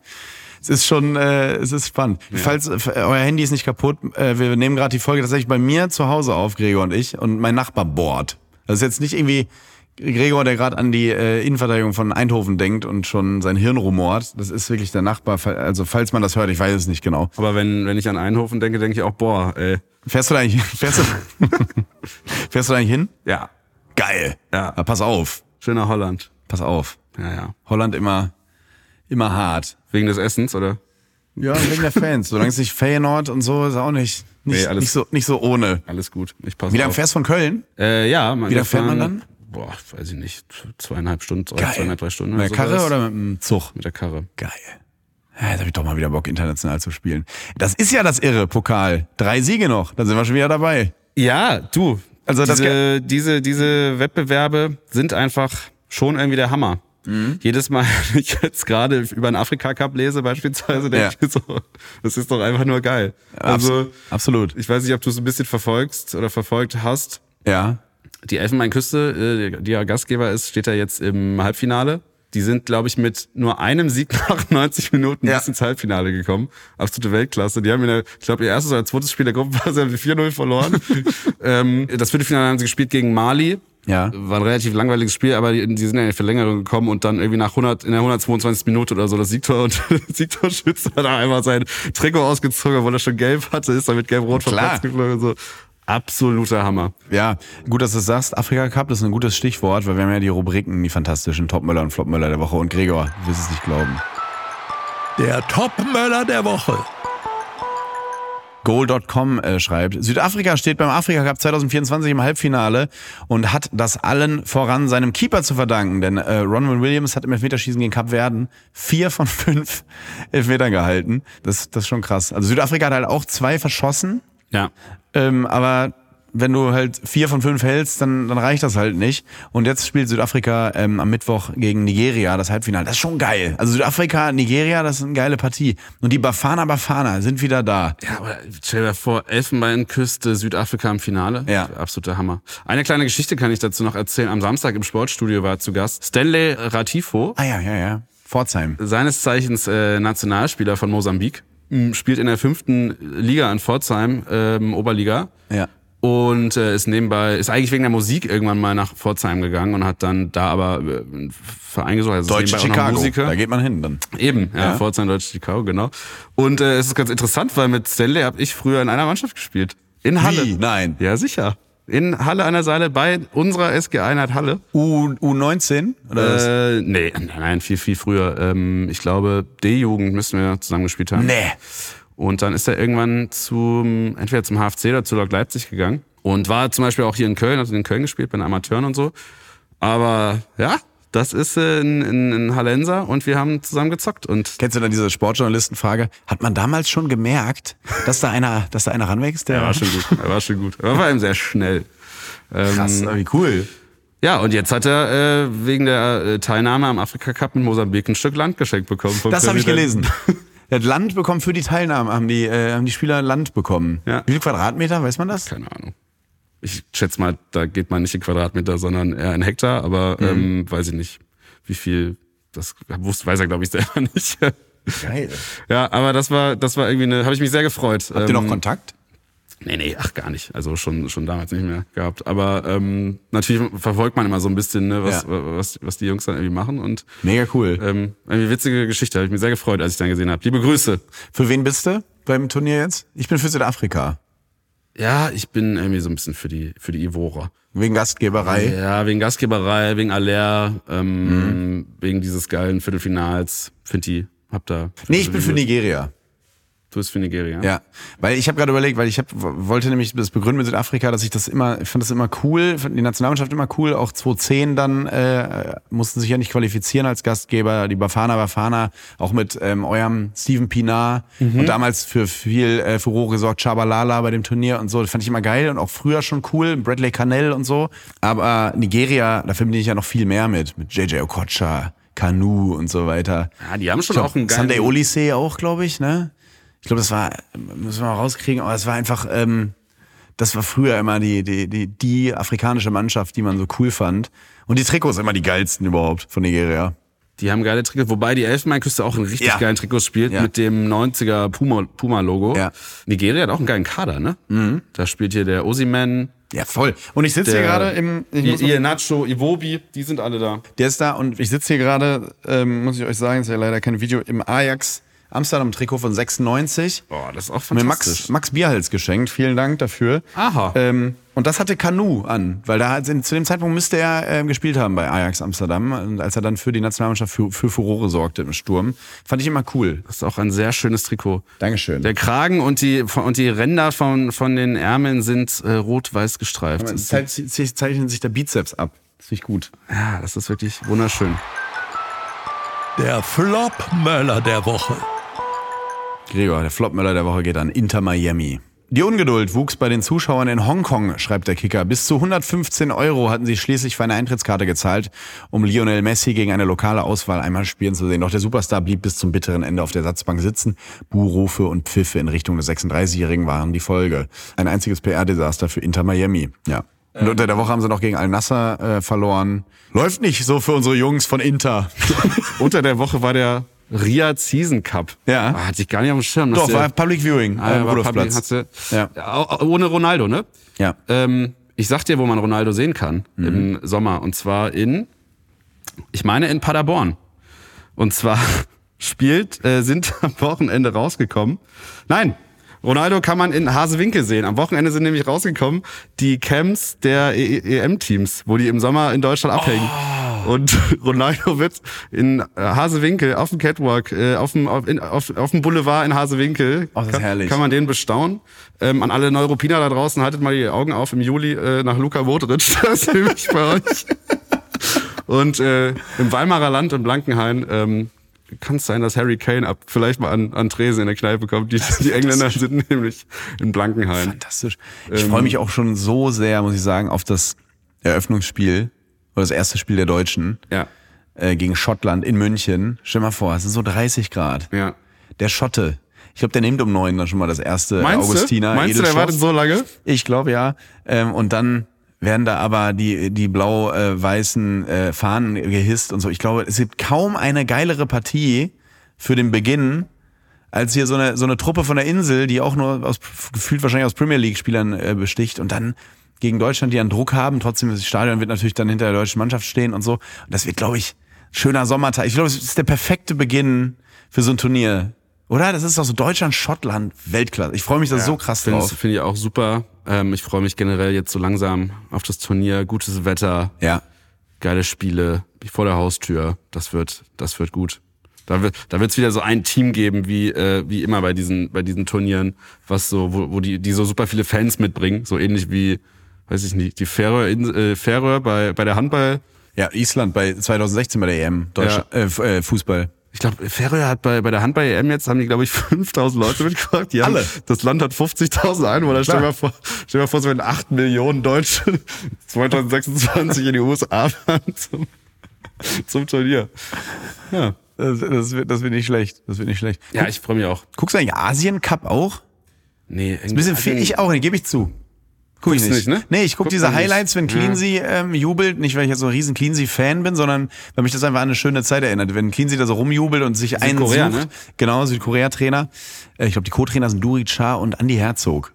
Es ist schon, äh, es ist spannend. Falls äh, euer Handy ist nicht kaputt, äh, wir nehmen gerade die Folge tatsächlich bei mir zu Hause auf, Gregor und ich, und mein Nachbar bohrt. Das ist jetzt nicht irgendwie Gregor, der gerade an die äh, Innenverteidigung von Eindhoven denkt und schon sein Hirn rumort. Das ist wirklich der Nachbar. Also falls man das hört, ich weiß es nicht genau. Aber wenn, wenn ich an Eindhoven denke, denke ich auch, boah, ey. Fährst du da eigentlich, fährst du, fährst du da eigentlich hin? Ja. Geil. Ja. Aber pass auf. Schöner Holland. Pass auf. Ja, ja. Holland immer, immer hart. Wegen des Essens, oder? Ja, wegen der Fans. Solange es nicht Feyenoord und so ist auch nicht, nicht, Nee, alles- nicht, so, nicht so ohne. Alles gut. Ich passe Wie lange fährst du von Köln? Äh, ja, man, Wie lange fährt man dann? Boah, weiß ich nicht. Zweieinhalb Stunden, Geil. zweieinhalb, drei Stunden. Mit der Karre sowas. oder mit dem Zug? Mit der Karre. Geil. Ja, jetzt habe ich doch mal wieder Bock, international zu spielen. Das ist ja das irre Pokal. Drei Siege noch, dann sind wir schon wieder dabei. Ja, du. Also das diese, diese, diese Wettbewerbe sind einfach schon irgendwie der Hammer. Mhm. Jedes Mal, wenn ich jetzt gerade über einen Afrika-Cup lese beispielsweise, denke Ja. ich mir so, das ist doch einfach nur geil. Also, Absolut. ich weiß nicht, ob du es ein bisschen verfolgst oder verfolgt hast. Ja. Die Elfenbeinküste, äh, die ja Gastgeber ist, steht da jetzt im Halbfinale. Die sind, glaube ich, mit nur einem Sieg nach 90 Minuten Ja. bis ins Halbfinale gekommen. Absolute Weltklasse. Die haben in der, ich glaube, ihr erstes oder zweites Spiel der Gruppenphase haben sie 4-0 verloren. ähm, das Viertelfinale haben sie gespielt gegen Mali. Ja. War ein relativ langweiliges Spiel, aber die, die sind ja in die Verlängerung gekommen und dann irgendwie nach 100, in der 122. Minute oder so das Siegtor und Siegtorschütze hat er einmal sein Trikot ausgezogen, obwohl er schon gelb hatte, ist dann mit gelb-rot. Platz geflogen und so. Absoluter Hammer. Ja, gut, dass du es sagst. Afrika Cup das ist ein gutes Stichwort, weil wir haben ja die Rubriken, die fantastischen Topmöller und Flopmöller der Woche. Und Gregor, du wirst es nicht glauben. Der Topmöller der Woche. Goal.com äh, schreibt, Südafrika steht beim Afrika Cup 2024 im Halbfinale und hat das allen voran seinem Keeper zu verdanken, denn äh, Ronald Williams hat im Elfmeterschießen gegen Kap Verden vier von fünf Elfmetern gehalten. Das, das ist schon krass. Also Südafrika hat halt auch zwei verschossen, Ja. Ähm, aber wenn du halt vier von fünf hältst, dann, dann reicht das halt nicht. Und jetzt spielt Südafrika ähm, am Mittwoch gegen Nigeria das Halbfinale. Das ist schon geil. Also Südafrika, Nigeria, das ist eine geile Partie. Und die Bafana Bafana sind wieder da. Ja, aber stell dir vor, Elfenbeinküste, Südafrika im Finale. Ja. Absoluter Hammer. Eine kleine Geschichte kann ich dazu noch erzählen. Am Samstag im Sportstudio war zu Gast Stanley Ratifo, Ah ja, ja, ja. Pforzheim. seines Zeichens äh, Nationalspieler von Mosambik, spielt in der fünften Liga in Pforzheim, ähm, Oberliga. Ja. Und äh, ist nebenbei, ist eigentlich wegen der Musik irgendwann mal nach Pforzheim gegangen und hat dann da aber äh, einen Verein gesucht. Also Deutsche Chicago. Musiker. Da geht man hin dann. Eben, ja, Ja. Pforzheim, Deutsch, Chicago, genau. Und äh, es ist ganz interessant, weil mit Stanley habe ich früher in einer Mannschaft gespielt. In Halle. Wie? Nein. Ja, sicher. In Halle an der Seile bei unserer SG-Einheit Halle. U, U19? Oder? Äh, nee, nein, nein, viel, viel früher. Ähm, ich glaube, D-Jugend müssten wir zusammen gespielt haben. Nee. Und dann ist er irgendwann zum, entweder zum HFC oder zu Lok Leipzig gegangen. Und war zum Beispiel auch hier in Köln, hat in Köln gespielt, bei den Amateuren und so. Aber ja, das ist äh, ein, ein, ein Hallenser und wir haben zusammen gezockt. Und Kennst du dann diese Sportjournalistenfrage? Hat man damals schon gemerkt, dass da einer, dass da einer ranwächst? Der er war schon gut. Er war schon gut. Er war eben sehr schnell. Ähm, Krass, wie cool. Ja, und jetzt hat er äh, wegen der äh, Teilnahme am Afrika Cup mit Mosambik ein Stück Land geschenkt bekommen. Das habe ich gelesen. Er hat Land bekommen für die Teilnahme, haben die, äh, haben die Spieler Land bekommen. Ja. Wie viele Quadratmeter, weiß man das? Keine Ahnung. Ich schätze mal, da geht man nicht in Quadratmeter, sondern eher in Hektar, aber Mhm. ähm, weiß ich nicht, wie viel. Das wusste, weiß er, glaube ich, selber nicht. Geil. ja, aber das war, das war irgendwie eine, habe ich mich sehr gefreut. Habt ihr noch Kontakt? Nee, nee, ach gar nicht. Also schon, schon damals nicht mehr gehabt. Aber ähm, natürlich verfolgt man immer so ein bisschen, ne, was, Ja. was, was die Jungs dann irgendwie machen. Und Mega cool. ähm, irgendwie witzige Geschichte, habe ich mich sehr gefreut, als ich dann gesehen habe. Liebe Grüße. Für wen bist du beim Turnier jetzt? Ich bin für Südafrika. Ja, ich bin irgendwie so ein bisschen für die, für die Ivorer. Wegen Gastgeberei. Ja, wegen Gastgeberei, wegen Aller, ähm, Mhm. wegen dieses geilen Viertelfinals. Find die, hab da. Nee, ich bin für Nigeria. Du bist für Nigeria. Ja, weil ich habe gerade überlegt, weil ich hab, wollte nämlich das begründen mit Südafrika, dass ich das immer, ich fand das immer cool, fand die Nationalmannschaft immer cool, auch 2010 dann äh, mussten sich ja nicht qualifizieren als Gastgeber, die Bafana Bafana, auch mit ähm, eurem Steven Pinar und damals für viel äh, Furore gesorgt, Chabalala bei dem Turnier und so, das fand ich immer geil und auch früher schon cool, Bradley Canell und so, aber Nigeria, da verbinde ich ja noch viel mehr mit, mit JJ Okocha, Kanu und so weiter. Ja, die haben schon Ich auch einen glaub, geilen. Sunday Oliseh auch, glaube ich, ne? Ich glaube, das war, müssen wir mal rauskriegen, aber es war einfach, ähm, das war früher immer die, die, die, die afrikanische Mannschaft, die man so cool fand. Und die Trikots immer die geilsten überhaupt von Nigeria. Die haben geile Trikots, wobei die Elfenbeinküste auch einen richtig Ja. geilen Trikots spielt Ja. mit dem 90er Puma, Puma Logo. Ja. Nigeria hat auch einen geilen Kader, ne? Mhm. Da spielt hier der Osiman, Ja, voll. Und ich sitze hier gerade im, ihr Nacho, Iwobi, die sind alle da. der ist da und ich sitze hier gerade, ähm, muss ich euch sagen, ist ja leider kein Video, im Ajax Amsterdam Trikot von 96. Boah, das ist auch Mir fantastisch. Max, Max Bierhals geschenkt. Vielen Dank dafür. Aha. Ähm, und das hatte Kanu an, weil da hat- zu dem Zeitpunkt müsste er ähm, gespielt haben bei Ajax Amsterdam. Und als er dann für die Nationalmannschaft für, für Furore sorgte im Sturm. Fand ich immer cool. Das ist auch ein sehr schönes Trikot. Dankeschön. Der Kragen und die, und die Ränder von, von den Ärmeln sind äh, rot-weiß gestreift. Es sich- zeichnet sich der Bizeps ab. Das finde ich gut. ja, das ist wirklich wunderschön. Der Flop-Möller der Woche. Gregor, der Flopmöller der Woche geht an Inter Miami. Die Ungeduld wuchs bei den Zuschauern in Hongkong, schreibt der Kicker. Bis zu 115 Euro hatten sie schließlich für eine Eintrittskarte gezahlt, um Lionel Messi gegen eine lokale Auswahl einmal spielen zu sehen. Doch der Superstar blieb bis zum bitteren Ende auf der Satzbank sitzen. Buhrufe und Pfiffe in Richtung des 36-Jährigen waren die Folge. Ein einziges PR-Desaster für Inter Miami. Ja. Und unter der Woche haben sie noch gegen Al-Nassr äh, verloren. Läuft nicht so für unsere Jungs von Inter. Unter der Woche war der Riyadh Season Cup. Ja. Ah, hatte ich gar nicht auf dem Schirm. Doch, war Public Viewing Ah, am Rudolfplatz. Ja. Ohne Ronaldo, ne? Ja. Ähm, ich sag dir, wo man Ronaldo sehen kann im Sommer. Und zwar in, ich meine in Paderborn. Und zwar spielt, äh, sind am Wochenende rausgekommen. Nein, Ronaldo kann man in Hasewinkel sehen. Am Wochenende sind nämlich rausgekommen die Camps der E- EM-Teams, wo die im Sommer in Deutschland abhängen. Und Ronaldo wird in äh, Hasewinkel auf dem Catwalk, äh, auf, dem, auf, in, auf, auf dem Boulevard in Hasewinkel, Oh, das ist kann, herrlich. kann man den bestaunen. Ähm, an alle Neuropiner da draußen, haltet mal die Augen auf im Juli äh, nach Luca Modric, das ist nämlich bei euch. Und äh, im Weimarer Land in Blankenhain ähm, kann es sein, dass Harry Kane ab vielleicht mal an, an Tresen in der Kneipe kommt. Die, die Engländer sind nämlich in Blankenhain. Fantastisch. Ich freue mich auch schon so sehr, muss ich sagen, auf das Eröffnungsspiel oder das erste Spiel der Deutschen Ja, äh, gegen Schottland in München. Stell dir mal vor, es sind so 30 Grad. ja. Der Schotte. Ich glaube, der nimmt um neun dann schon mal das erste Meinst Augustiner. du? Meinst du, der wartet so lange? Ich glaube ja. Ähm, und dann werden da aber die, die blau-weißen äh, Fahnen gehisst und so. Ich glaube, es gibt kaum eine geilere Partie für den Beginn, als hier so eine, so eine Truppe von der Insel, die auch nur aus, gefühlt wahrscheinlich aus Premier League-Spielern äh, besticht und dann gegen Deutschland, die einen Druck haben. Trotzdem, das Stadion wird natürlich dann hinter der deutschen Mannschaft stehen und so. Und das wird, glaube ich, schöner Sommertag. Ich glaube, es ist der perfekte Beginn für so ein Turnier. Oder? Das ist doch so Deutschland, Schottland, Weltklasse. Ich freue mich da so krass Finde drauf. find ich auch super. Ähm, ich freue mich generell jetzt so langsam auf das Turnier. Gutes Wetter, Ja. geile Spiele vor der Haustür. Das wird, das wird gut. Da wird, da wird's wieder so ein Team geben, wie, äh, wie immer bei diesen, bei diesen Turnieren, was so, wo, wo die, die so super viele Fans mitbringen, so ähnlich wie, weiß ich nicht, die Färöer, äh, Färöer bei, bei der Handball. Ja, Island bei 2016 bei der EM, Deutschland, äh, F- äh, Fußball. Ich glaube, Färöer hat bei, bei der Handball-EM jetzt, haben die, glaube ich, 5000 Leute mitgebracht. Die haben, Alle. Das Land hat 50.000 Einwohner. Stell dir mal vor, stell dir mal vor, es werden 8 Millionen Deutsche 2026 in die USA fahren zum, zum Turnier. Ja. Das, das, wird, das wird nicht schlecht. Das wird nicht schlecht. Ja, ich freue mich auch. Guckst du eigentlich Asien Cup auch? Nee, Ein bisschen viel, ich auch, gebe ich zu. Guck ich nicht. nicht, ne? Nee, ich guck Guckt diese. Highlights, wenn Ja. Cleansy ähm, jubelt, nicht weil ich jetzt so ein riesen Cleansy-Fan bin, sondern weil mich das einfach an eine schöne Zeit erinnert. Wenn Cleansy da so rumjubelt und sich einen sucht. Ne? Genau, Südkorea-Trainer. Äh, ich glaube, die Co-Trainer sind Duri Cha und Andy Herzog.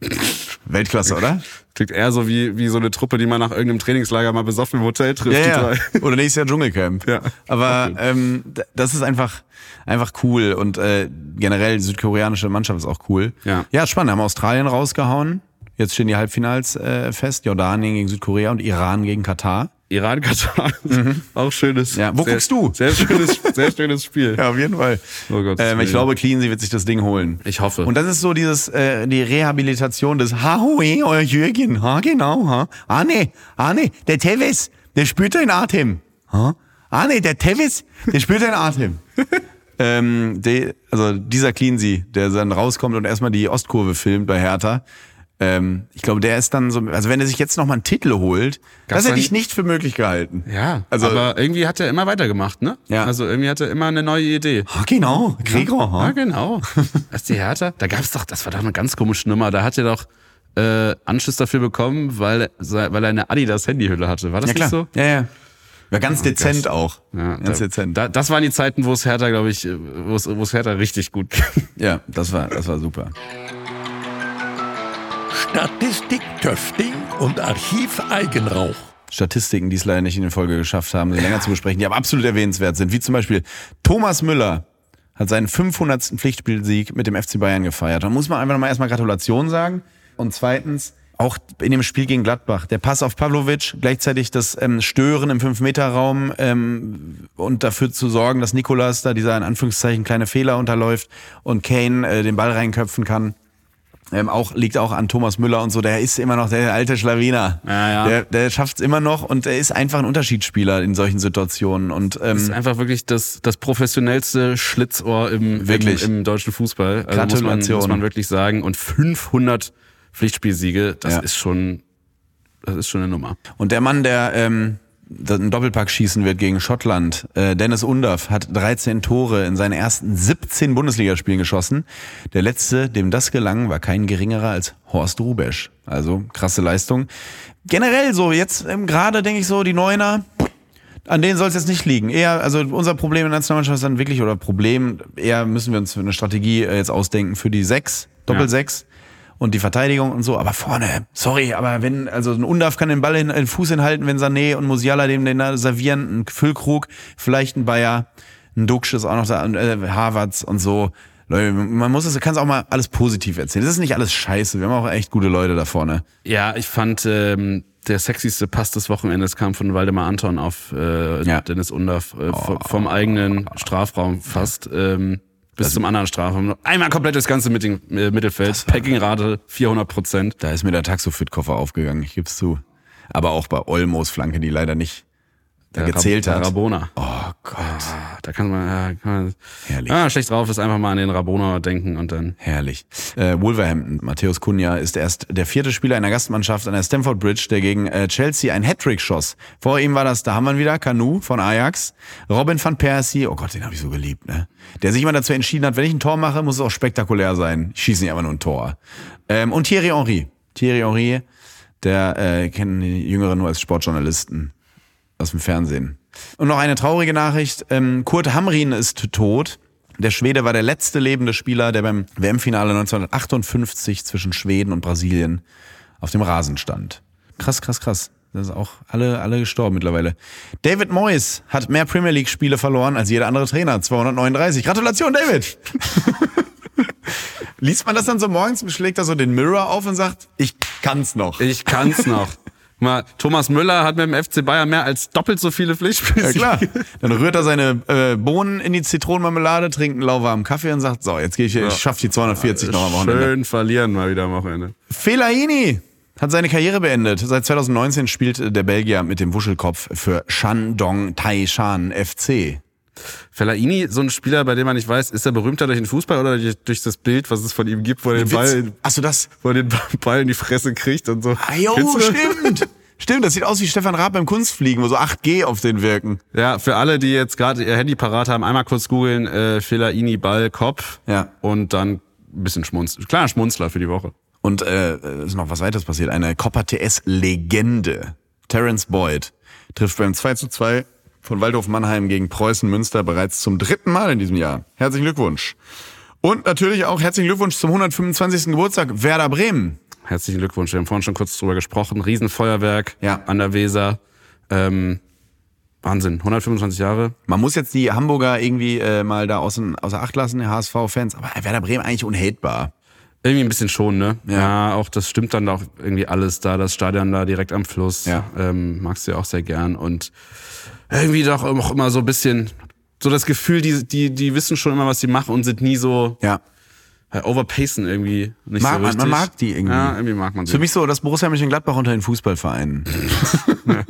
Weltklasse, oder? Klingt eher so wie, wie so eine Truppe, die man nach irgendeinem Trainingslager mal besoffen im Hotel trifft. Ja, ja. Oder nächstes Jahr Dschungelcamp. Ja. Aber ähm, das ist einfach, einfach cool. Und äh, generell die südkoreanische Mannschaft ist auch cool. Ja. ja, spannend. Haben Australien rausgehauen. Jetzt stehen die Halbfinals äh, fest. Jordanien gegen Südkorea und Iran gegen Katar. Iran, Katar. Auch schönes. Mhm. Ja, wo sehr, guckst du? Sehr schönes, sehr schönes Spiel. Ja, auf jeden Fall. Oh Gott, ähm, ich glaube, Cleansey wird sich das Ding holen. Ich hoffe. Und das ist so dieses, äh, die Rehabilitation des Ha, hui, euer Jürgen. Ha, genau, ha. Ah, nee, ah, nee, der Tevis, der spürt deinen Atem. Ha? Ah, nee, der Tevis, der spürt deinen Atem. ähm, de, also dieser Cleansey, der dann rauskommt und erstmal die Ostkurve filmt bei Hertha. Ähm, ich glaube, der ist dann so, also wenn er sich jetzt noch mal einen Titel holt, Gab's das hätte ich nicht für möglich gehalten. Ja, Also- aber irgendwie hat er immer weitergemacht, ne? Ja. Also irgendwie hat er immer eine neue Idee. Ah, genau, Gregor, Ja, ha? genau. Ist die Hertha. Da gab's doch, das war doch eine ganz komische Nummer. Da hat er doch äh, Anschluss dafür bekommen, weil, weil er eine Adidas Handyhülle hatte. War das Ja, nicht so? Ja, ja. War ganz dezent auch. Ja, ganz da, dezent. Da, das waren die Zeiten, wo es Hertha, glaube ich, wo es, wo es Hertha richtig gut ging. Ja, das war, das war super. Statistik Töfting und Archiv Eigenrauch. Statistiken, die es leider nicht in der Folge geschafft haben, länger zu besprechen, die aber absolut erwähnenswert sind. Wie zum Beispiel Thomas Müller hat seinen 500. Pflichtspielsieg mit dem FC Bayern gefeiert. Da muss man einfach nochmal erstmal Gratulation sagen. Und zweitens, auch in dem Spiel gegen Gladbach, der Pass auf Pavlovic, gleichzeitig das ähm, Stören im 5-Meter-Raum ähm, und dafür zu sorgen, dass Nikolas da dieser in Anführungszeichen kleine Fehler unterläuft und Kane äh, den Ball reinköpfen kann. Ähm, auch, liegt auch an Thomas Müller und so, der ist immer noch der alte Schlawiner. Ja, ja. Der, der schafft es immer noch und er ist einfach ein Unterschiedsspieler in solchen Situationen. Und Das ist ähm, einfach wirklich das, das professionellste Schlitzohr im, Wirklich. im, im deutschen Fußball. Also muss man, Gratulation. muss man wirklich sagen. Und 500 Pflichtspielsiege, das Ja. ist schon, das ist schon eine Nummer. und der Mann, der ähm, einen Doppelpack schießen wird gegen Schottland, äh, Dennis Undaff, hat 13 Tore in seinen ersten 17 Bundesligaspielen geschossen. Der letzte, dem das gelang, war kein geringerer als Horst Rubesch. Also krasse Leistung. Generell so, jetzt ähm, gerade denke ich so, die Neuner, An denen soll es jetzt nicht liegen. Eher, also unser Problem in der Nationalmannschaft ist dann wirklich, oder Problem, eher müssen wir uns eine Strategie äh, jetzt ausdenken für die sechs, Doppel-Sechs und die Verteidigung und so. Aber vorne, sorry, aber wenn, also ein Undarf kann den Ball in den Fuß hinhalten, wenn Sané und Musiala dem den servieren, ein Füllkrug, vielleicht ein Bayer, ein Duxch ist auch noch da, äh, Havertz und so. Leute, man muss es, kann es auch mal alles positiv erzählen. Das ist nicht alles scheiße. Wir haben auch echt gute Leute da vorne. Ja, ich fand ähm, der sexyste Pass des Wochenendes kam von Waldemar Anton auf äh, Ja. Dennis Undaff äh, v- vom eigenen Strafraum fast ähm, bis zum anderen Strafraum. Einmal komplett das ganze Mitting, äh, Mittelfeld. Packingrate 400 Prozent. Da ist mir der Taxofit-Koffer aufgegangen, ich geb's zu. Aber auch bei Olmos Flanke, die leider nicht da gezählt hat. Rabona. Oh Gott, Da kann man, ja, kann man Herrlich. Ah, schlecht drauf ist einfach mal an den Rabona denken und dann. herrlich. Äh, Wolverhampton, Matthäus Cunha ist erst der vierte Spieler in der Gastmannschaft an der Stamford Bridge, der gegen äh, Chelsea einen Hattrick schoss. Vor ihm war das, da haben wir ihn wieder, Canu von Ajax, Robin van Persie, oh Gott, den habe ich so geliebt, ne? Der sich immer dazu entschieden hat, wenn ich ein Tor mache, muss es auch spektakulär sein. Ich schieße nicht einfach nur ein Tor. Ähm, und Thierry Henry. Thierry Henry, der äh, kennen die Jüngeren nur als Sportjournalisten aus dem Fernsehen. Und noch eine traurige Nachricht. Ähm, Kurt Hamrin ist tot. Der Schwede war der letzte lebende Spieler, der beim WM-Finale 1958 zwischen Schweden und Brasilien auf dem Rasen stand. Krass, krass, krass. Das ist auch alle, alle gestorben mittlerweile. David Moyes hat mehr Premier League-Spiele verloren als jeder andere Trainer. 239. Gratulation, David! Liest man das dann so morgens, schlägt er so den Mirror auf und sagt, ich kann's noch. Ich kann's noch. Mal, Thomas Müller hat mit dem FC Bayern mehr als doppelt so viele Pflichtspiele. Ja klar. Dann rührt er seine äh, Bohnen in die Zitronenmarmelade, trinkt einen lauwarmen Kaffee und sagt, so, jetzt gehe ich, ich schaff die 240 noch am Wochenende. Schön verlieren mal wieder am Wochenende. Fellaini hat seine Karriere beendet. Seit 2019 spielt der Belgier mit dem Wuschelkopf für Shandong Taishan FC. Fellaini, so ein Spieler, bei dem man nicht weiß, ist er berühmter durch den Fußball oder durch, durch das Bild, was es von ihm gibt, wo er den Ball, Achso, das. wo er den Ball in die Fresse kriegt und so. Ah, jo, stimmt. Stimmt, das sieht aus wie Stefan Raab beim Kunstfliegen, wo so 8G auf den wirken. Ja, für alle, die jetzt gerade ihr Handy parat haben, einmal kurz googeln, äh, Fellaini, Ball, Kopf. Ja. Und dann ein bisschen Schmunzeln. Kleiner Schmunzler für die Woche. Und äh, es ist noch was weiteres passiert. Eine Copa TS-Legende, Terence Boyd, trifft beim 2 zu 2 von Waldhof Mannheim gegen Preußen Münster bereits zum dritten Mal in diesem Jahr. Herzlichen Glückwunsch. Und natürlich auch herzlichen Glückwunsch zum 125. Geburtstag Werder Bremen. herzlichen Glückwunsch. Wir haben vorhin schon kurz drüber gesprochen. Riesenfeuerwerk Ja. an der Weser. Ähm, Wahnsinn, 125 Jahre. Man muss jetzt die Hamburger irgendwie äh, mal da außen, außer Acht lassen, die HSV-Fans, aber Werder Bremen eigentlich unhatebar. Irgendwie ein bisschen schon, ne? Ja. auch das stimmt dann auch irgendwie alles da, das Stadion da direkt am Fluss. Ja. Ähm, magst du ja auch sehr gern. Und irgendwie doch auch immer so ein bisschen, so das Gefühl, die, die, die wissen schon immer, was sie machen und sind nie so Ja. äh, overpacen irgendwie. Nicht Mag so man, richtig. man mag die irgendwie. Ja, irgendwie mag man sie. Für mich so das Borussia Mönchengladbach unter den Fußballvereinen.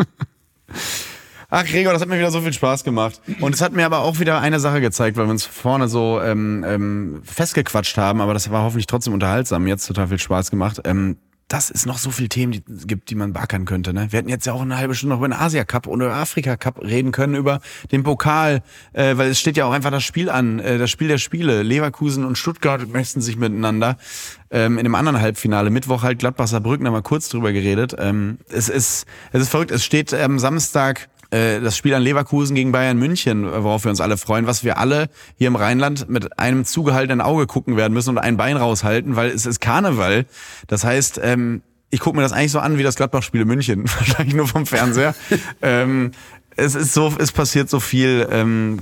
Ach, Gregor, das hat mir wieder so viel Spaß gemacht. Und es hat mir aber auch wieder eine Sache gezeigt, weil wir uns vorne so ähm, ähm, festgequatscht haben, aber das war hoffentlich trotzdem unterhaltsam. Jetzt total viel Spaß gemacht. Ähm, dass es noch so viele Themen die, gibt, die man beackern könnte. Ne? Wir hätten jetzt ja auch eine halbe Stunde noch über den Asia Cup und über Afrika Cup reden können, über den Pokal, äh, weil es steht ja auch einfach das Spiel an, äh, das Spiel der Spiele. Leverkusen und Stuttgart messen sich miteinander. Ähm, in dem anderen Halbfinale, Mittwoch halt Gladbach-Saarbrücken, haben wir kurz drüber geredet. Ähm, es, ist, es ist verrückt, es steht am Samstag äh, das Spiel an Leverkusen gegen Bayern München, äh, worauf wir uns alle freuen, was wir alle hier im Rheinland mit einem zugehaltenen Auge gucken werden müssen und ein Bein raushalten, weil es ist Karneval. Das heißt, ähm, ich gucke mir das eigentlich so an wie das Gladbach-Spiel in München, wahrscheinlich nur vom Fernseher. ähm, es ist so, es passiert so viel. Ähm,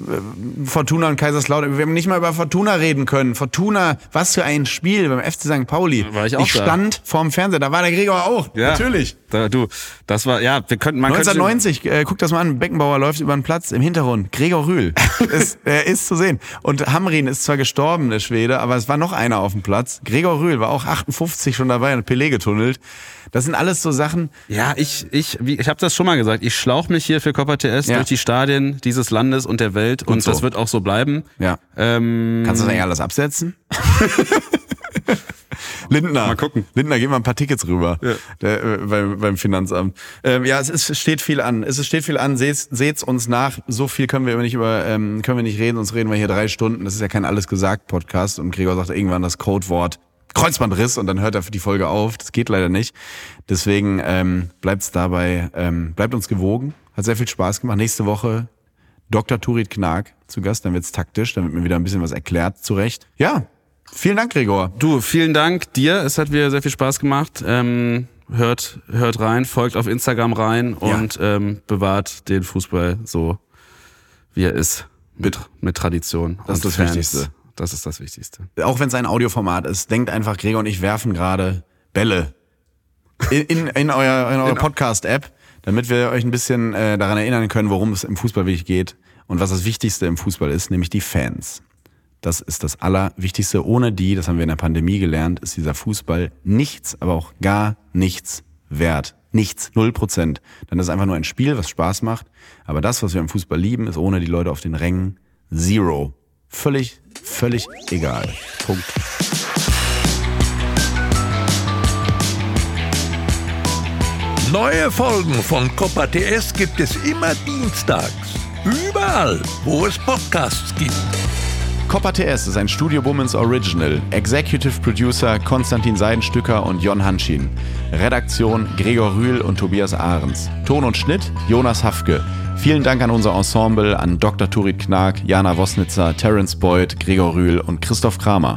Fortuna und Kaiserslautern. Wir haben nicht mal über Fortuna reden können. Fortuna, was für ein Spiel beim FC St. Pauli. War ich auch ich da. stand vorm Fernseher. Da war der Gregor auch. Ja. Natürlich. Da, du, das war, ja, wir könnten, man könnte- 1990, äh, guck das mal an, Beckenbauer läuft über den Platz im Hintergrund. Gregor Rühl ist, er ist zu sehen. Und Hamrin ist zwar gestorben, der Schwede, aber es war noch einer auf dem Platz. Gregor Rühl war auch 58 schon dabei und Pelé getunnelt. Das sind alles so Sachen. Ja, ich, ich, wie, ich habe das schon mal gesagt. Ich schlauch mich hier für TS Ja. durch die Stadien dieses Landes und der Welt und so. das wird auch so bleiben. Ja. Ähm, Kannst du das eigentlich alles absetzen? Lindner. Mal gucken. Lindner, gib mal ein paar Tickets rüber Ja. der, äh, beim, beim Finanzamt. Ähm, ja, es, ist, steht viel an. Es steht viel an. Seht's, seht's uns nach. So viel können wir immer nicht über, ähm, können wir nicht reden, sonst reden wir hier drei Stunden. Das ist ja kein alles gesagt Podcast. Und Gregor sagt irgendwann das Codewort Kreuzbandriss und dann hört er die Folge auf. Das geht leider nicht. Deswegen ähm, bleibt's dabei, ähm, bleibt uns gewogen. Hat sehr viel Spaß gemacht. Nächste Woche Dr. Turit Knag zu Gast, dann wird's taktisch, dann wird mir wieder ein bisschen was erklärt, zurecht. Ja, vielen Dank, Gregor. Du, vielen Dank dir. Es hat mir sehr viel Spaß gemacht. Ähm, hört, hört rein, folgt auf Instagram rein und ähm, bewahrt den Fußball so, wie er ist. Mit, mit Tradition. Das ist das Fans. Wichtigste. Das ist das Wichtigste. Auch wenn es ein Audioformat ist, denkt einfach, Gregor und ich werfen gerade Bälle in, in, in, euer, in eure Podcast-App, damit wir euch ein bisschen äh, daran erinnern können, worum es im Fußball wirklich geht und was das Wichtigste im Fußball ist, nämlich die Fans. Das ist das Allerwichtigste. Ohne die, das haben wir in der Pandemie gelernt, ist dieser Fußball nichts, aber auch gar nichts wert. Nichts, null Prozent. Dann ist es einfach nur ein Spiel, was Spaß macht. Aber das, was wir im Fußball lieben, ist ohne die Leute auf den Rängen zero. Völlig, völlig egal. Punkt. Neue Folgen von Copa TS gibt es immer dienstags. Überall, wo es Podcasts gibt. Copper TS ist ein Studio Womans Original. Executive Producer Konstantin Seidenstücker und Jon Hanschin. Redaktion Gregor Rühl und Tobias Ahrens. Ton und Schnitt Jonas Hafke. Vielen Dank an unser Ensemble, an Dr. Turit Knag, Jana Wosnitzer, Terence Boyd, Gregor Rühl und Christoph Kramer.